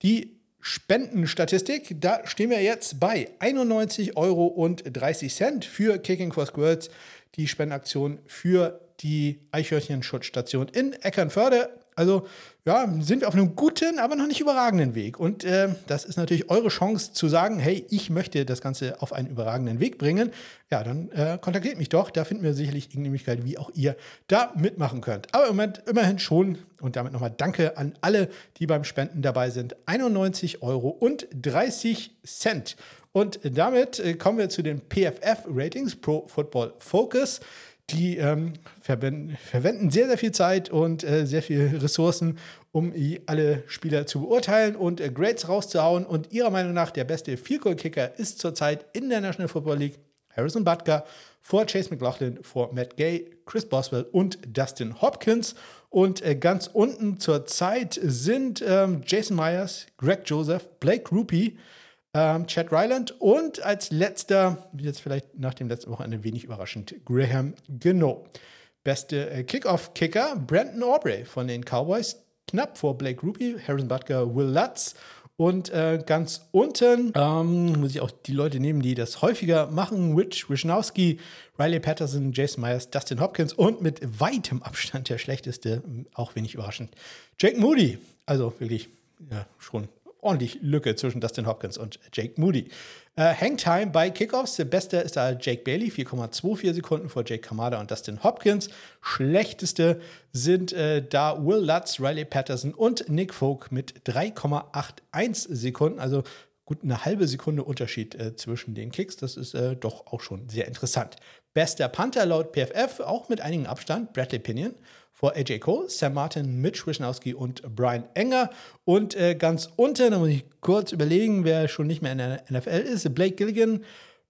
Die Spendenstatistik, da stehen wir jetzt bei 91,30 Euro für Kicking for Squirts, die Spendenaktion für die Eichhörnchen-Schutzstation in Eckernförde. Also ja, sind wir auf einem guten, aber noch nicht überragenden Weg. Und äh, das ist natürlich eure Chance zu sagen, hey, ich möchte das Ganze auf einen überragenden Weg bringen. Ja, dann äh, kontaktiert mich doch. Da finden wir sicherlich irgendeine Möglichkeit, wie auch ihr da mitmachen könnt. Aber im Moment immerhin schon. Und damit nochmal Danke an alle, die beim Spenden dabei sind. 91 Euro und 30 Cent. Und damit äh, kommen wir zu den PFF-Ratings, Pro Football Focus die ähm, verwenden, sehr, sehr viel Zeit und äh, sehr viele Ressourcen, um alle Spieler zu beurteilen und äh, Grades rauszuhauen. Und ihrer Meinung nach der beste Field Goal Kicker ist zurzeit in der National Football League Harrison Butker vor Chase McLaughlin, vor Matt Gay, Chris Boswell und Dustin Hopkins. Und äh, ganz unten zurzeit sind ähm, Jason Myers, Greg Joseph, Blake Rupie, ähm, Chad Ryland und als letzter, jetzt vielleicht nach dem letzten Wochenende wenig überraschend, Graham Gino. Beste äh, Kickoff-Kicker, Brandon Aubrey von den Cowboys, knapp vor Blake Ruby, Harrison Butker, Will Lutz. Und äh, ganz unten ähm, muss ich auch die Leute nehmen, die das häufiger machen. Rich Wischnowski, Riley Patterson, Jason Myers, Dustin Hopkins und mit weitem Abstand der schlechteste, auch wenig überraschend, Jake Moody. Also wirklich ja, schon ordentlich Lücke zwischen Dustin Hopkins und Jake Moody. Äh, Hangtime bei Kickoffs. Der beste ist da Jake Bailey, 4,24 Sekunden vor Jake Kamada und Dustin Hopkins. Schlechteste sind äh, da Will Lutz, Riley Patterson und Nick Folk mit 3,81 Sekunden. Also gut eine halbe Sekunde Unterschied äh, zwischen den Kicks. Das ist äh, doch auch schon sehr interessant. Bester Panther laut PFF, auch mit einigem Abstand, Bradley Pinion vor AJ Cole, Sam Martin, Mitch Wisnowski und Brian Enger. Und äh, ganz unten, da muss ich kurz überlegen, wer schon nicht mehr in der NFL ist, Blake Gilligan,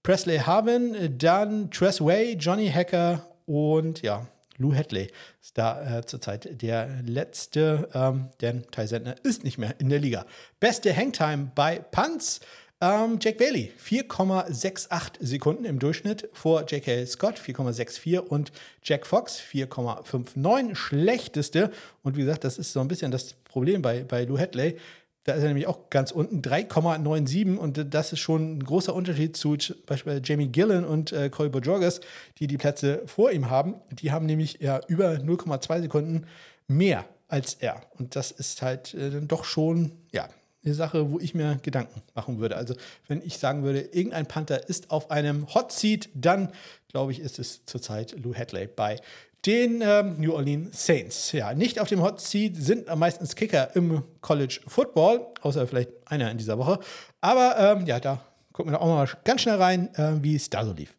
Presley Harvin, dann Tress Way, Johnny Hacker und ja, Lou Hadley ist da äh, zurzeit der letzte, ähm, denn Ty Sentner ist nicht mehr in der Liga. Beste Hangtime bei Punts. Ähm, Jack Bailey, 4,68 Sekunden im Durchschnitt vor J.K. Scott, 4,64 und Jack Fox, 4,59. Schlechteste. Und wie gesagt, das ist so ein bisschen das Problem bei, bei Lou Hadley. Da ist er nämlich auch ganz unten, 3,97 und das ist schon ein großer Unterschied zu beispielsweise Jamie Gillen und äh, Corey Bojorges, die die Plätze vor ihm haben. Die haben nämlich ja über 0,2 Sekunden mehr als er. Und das ist halt äh, dann doch schon, ja, eine Sache, wo ich mir Gedanken machen würde. Also, wenn ich sagen würde, irgendein Panther ist auf einem Hot Seat, dann glaube ich, ist es zurzeit Lou Hadley bei den ähm, New Orleans Saints. Ja, nicht auf dem Hot Seat sind meistens Kicker im College Football, außer vielleicht einer in dieser Woche. Aber ähm, ja, da gucken wir auch mal ganz schnell rein, äh, wie es da so lief.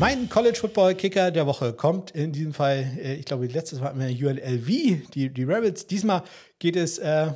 Mein College Football Kicker der Woche kommt in diesem Fall, äh, ich glaube, letztes Mal hatten wir UNLV, die, die Rabbits. Diesmal geht es, äh,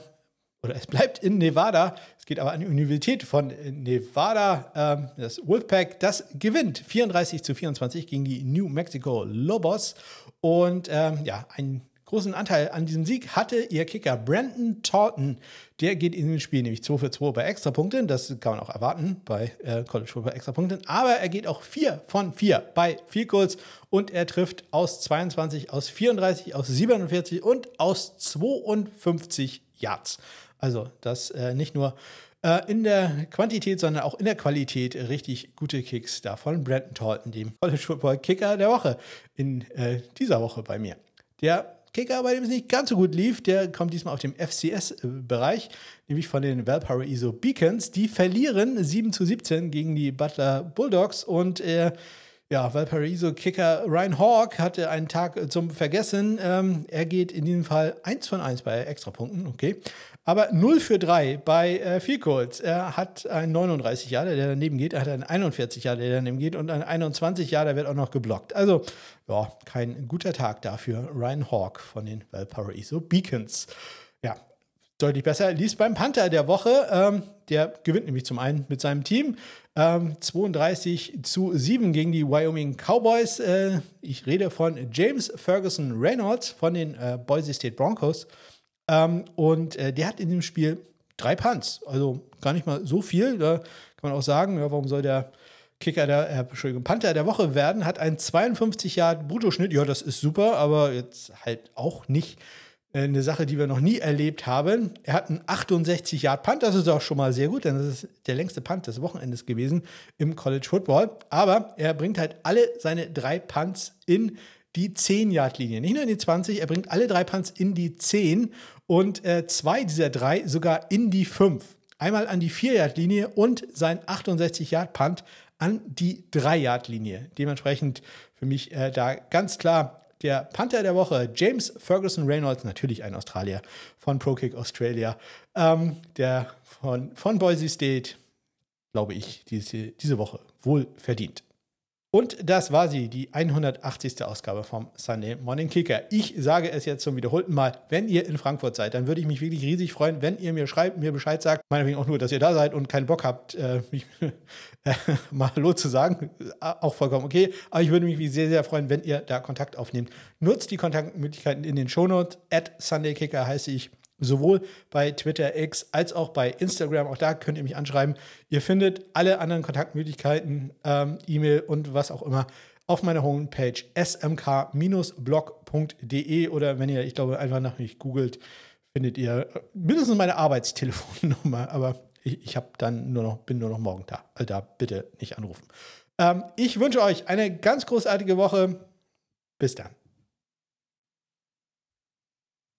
oder es bleibt in Nevada. Es geht aber an die Universität von Nevada. Ähm, das Wolfpack, das gewinnt 34 zu 24 gegen die New Mexico Lobos. Und ähm, ja, ein großen Anteil an diesem Sieg hatte ihr Kicker Brandon Taunton. Der geht in dem Spiel nämlich 2 für 2 bei Extrapunkten. Das kann man auch erwarten bei äh, College Football Extrapunkten. Aber er geht auch 4 von 4 bei Field Goals und er trifft aus 22, aus 34, aus 47 und aus 52 Yards. Also das äh, nicht nur äh, in der Quantität, sondern auch in der Qualität richtig gute Kicks da von Brandon Taunton, dem College Football Kicker der Woche in äh, dieser Woche bei mir. Der Kicker, bei dem es nicht ganz so gut lief, der kommt diesmal auf dem FCS-Bereich, nämlich von den Valparaiso Beacons. Die verlieren 7 zu 17 gegen die Butler Bulldogs und äh, ja, Valparaiso-Kicker Ryan Hawk hatte einen Tag zum Vergessen. Ähm, er geht in diesem Fall 1 von 1 bei Extrapunkten, okay. Aber 0 für 3 bei äh, Field Goals. Er hat einen 39 Jahre, der daneben geht. Er hat einen 41 Jahre, der daneben geht. Und einen 21 Jahre, der wird auch noch geblockt. Also, ja, kein guter Tag dafür. Ryan Hawk von den Valparaiso Beacons. Ja, deutlich besser. Liest beim Panther der Woche. Ähm, der gewinnt nämlich zum einen mit seinem Team. Ähm, 32 zu 7 gegen die Wyoming Cowboys. Äh, ich rede von James Ferguson Reynolds von den äh, Boise State Broncos. Ähm, und äh, der hat in dem Spiel drei Punts. Also gar nicht mal so viel. Da kann man auch sagen, ja, warum soll der Kicker der, äh, Entschuldigung, Panther der Woche werden? Hat einen 52 Yard Bruttoschnitt. Ja, das ist super, aber jetzt halt auch nicht äh, eine Sache, die wir noch nie erlebt haben. Er hat einen 68 Yard Punt, das ist auch schon mal sehr gut, denn das ist der längste Punt des Wochenendes gewesen im College Football. Aber er bringt halt alle seine drei Punts in die 10-Yard-Linie. Nicht nur in die 20, er bringt alle drei Punts in die 10 und äh, zwei dieser drei sogar in die 5. Einmal an die 4-Yard-Linie und sein 68-Yard-Punt an die 3-Yard-Linie. Dementsprechend für mich äh, da ganz klar der Panther der Woche, James Ferguson Reynolds, natürlich ein Australier von ProKick Australia, ähm, der von, von Boise State, glaube ich, diese, diese Woche wohl verdient. Und das war sie, die 180. Ausgabe vom Sunday Morning Kicker. Ich sage es jetzt zum wiederholten Mal, wenn ihr in Frankfurt seid, dann würde ich mich wirklich riesig freuen, wenn ihr mir schreibt, mir Bescheid sagt, meinetwegen auch nur, dass ihr da seid und keinen Bock habt, äh, mich äh, mal Hallo zu sagen. Auch vollkommen okay. Aber ich würde mich sehr, sehr freuen, wenn ihr da Kontakt aufnehmt. Nutzt die Kontaktmöglichkeiten in den Shownotes. At Sunday Kicker heiße ich sowohl bei Twitter X als auch bei Instagram. Auch da könnt ihr mich anschreiben. Ihr findet alle anderen Kontaktmöglichkeiten, ähm, E-Mail und was auch immer auf meiner Homepage smk-blog.de oder wenn ihr, ich glaube, einfach nach mich googelt, findet ihr mindestens meine Arbeitstelefonnummer. Aber ich, ich habe dann nur noch, bin nur noch morgen da. Also da bitte nicht anrufen. Ähm, ich wünsche euch eine ganz großartige Woche. Bis dann.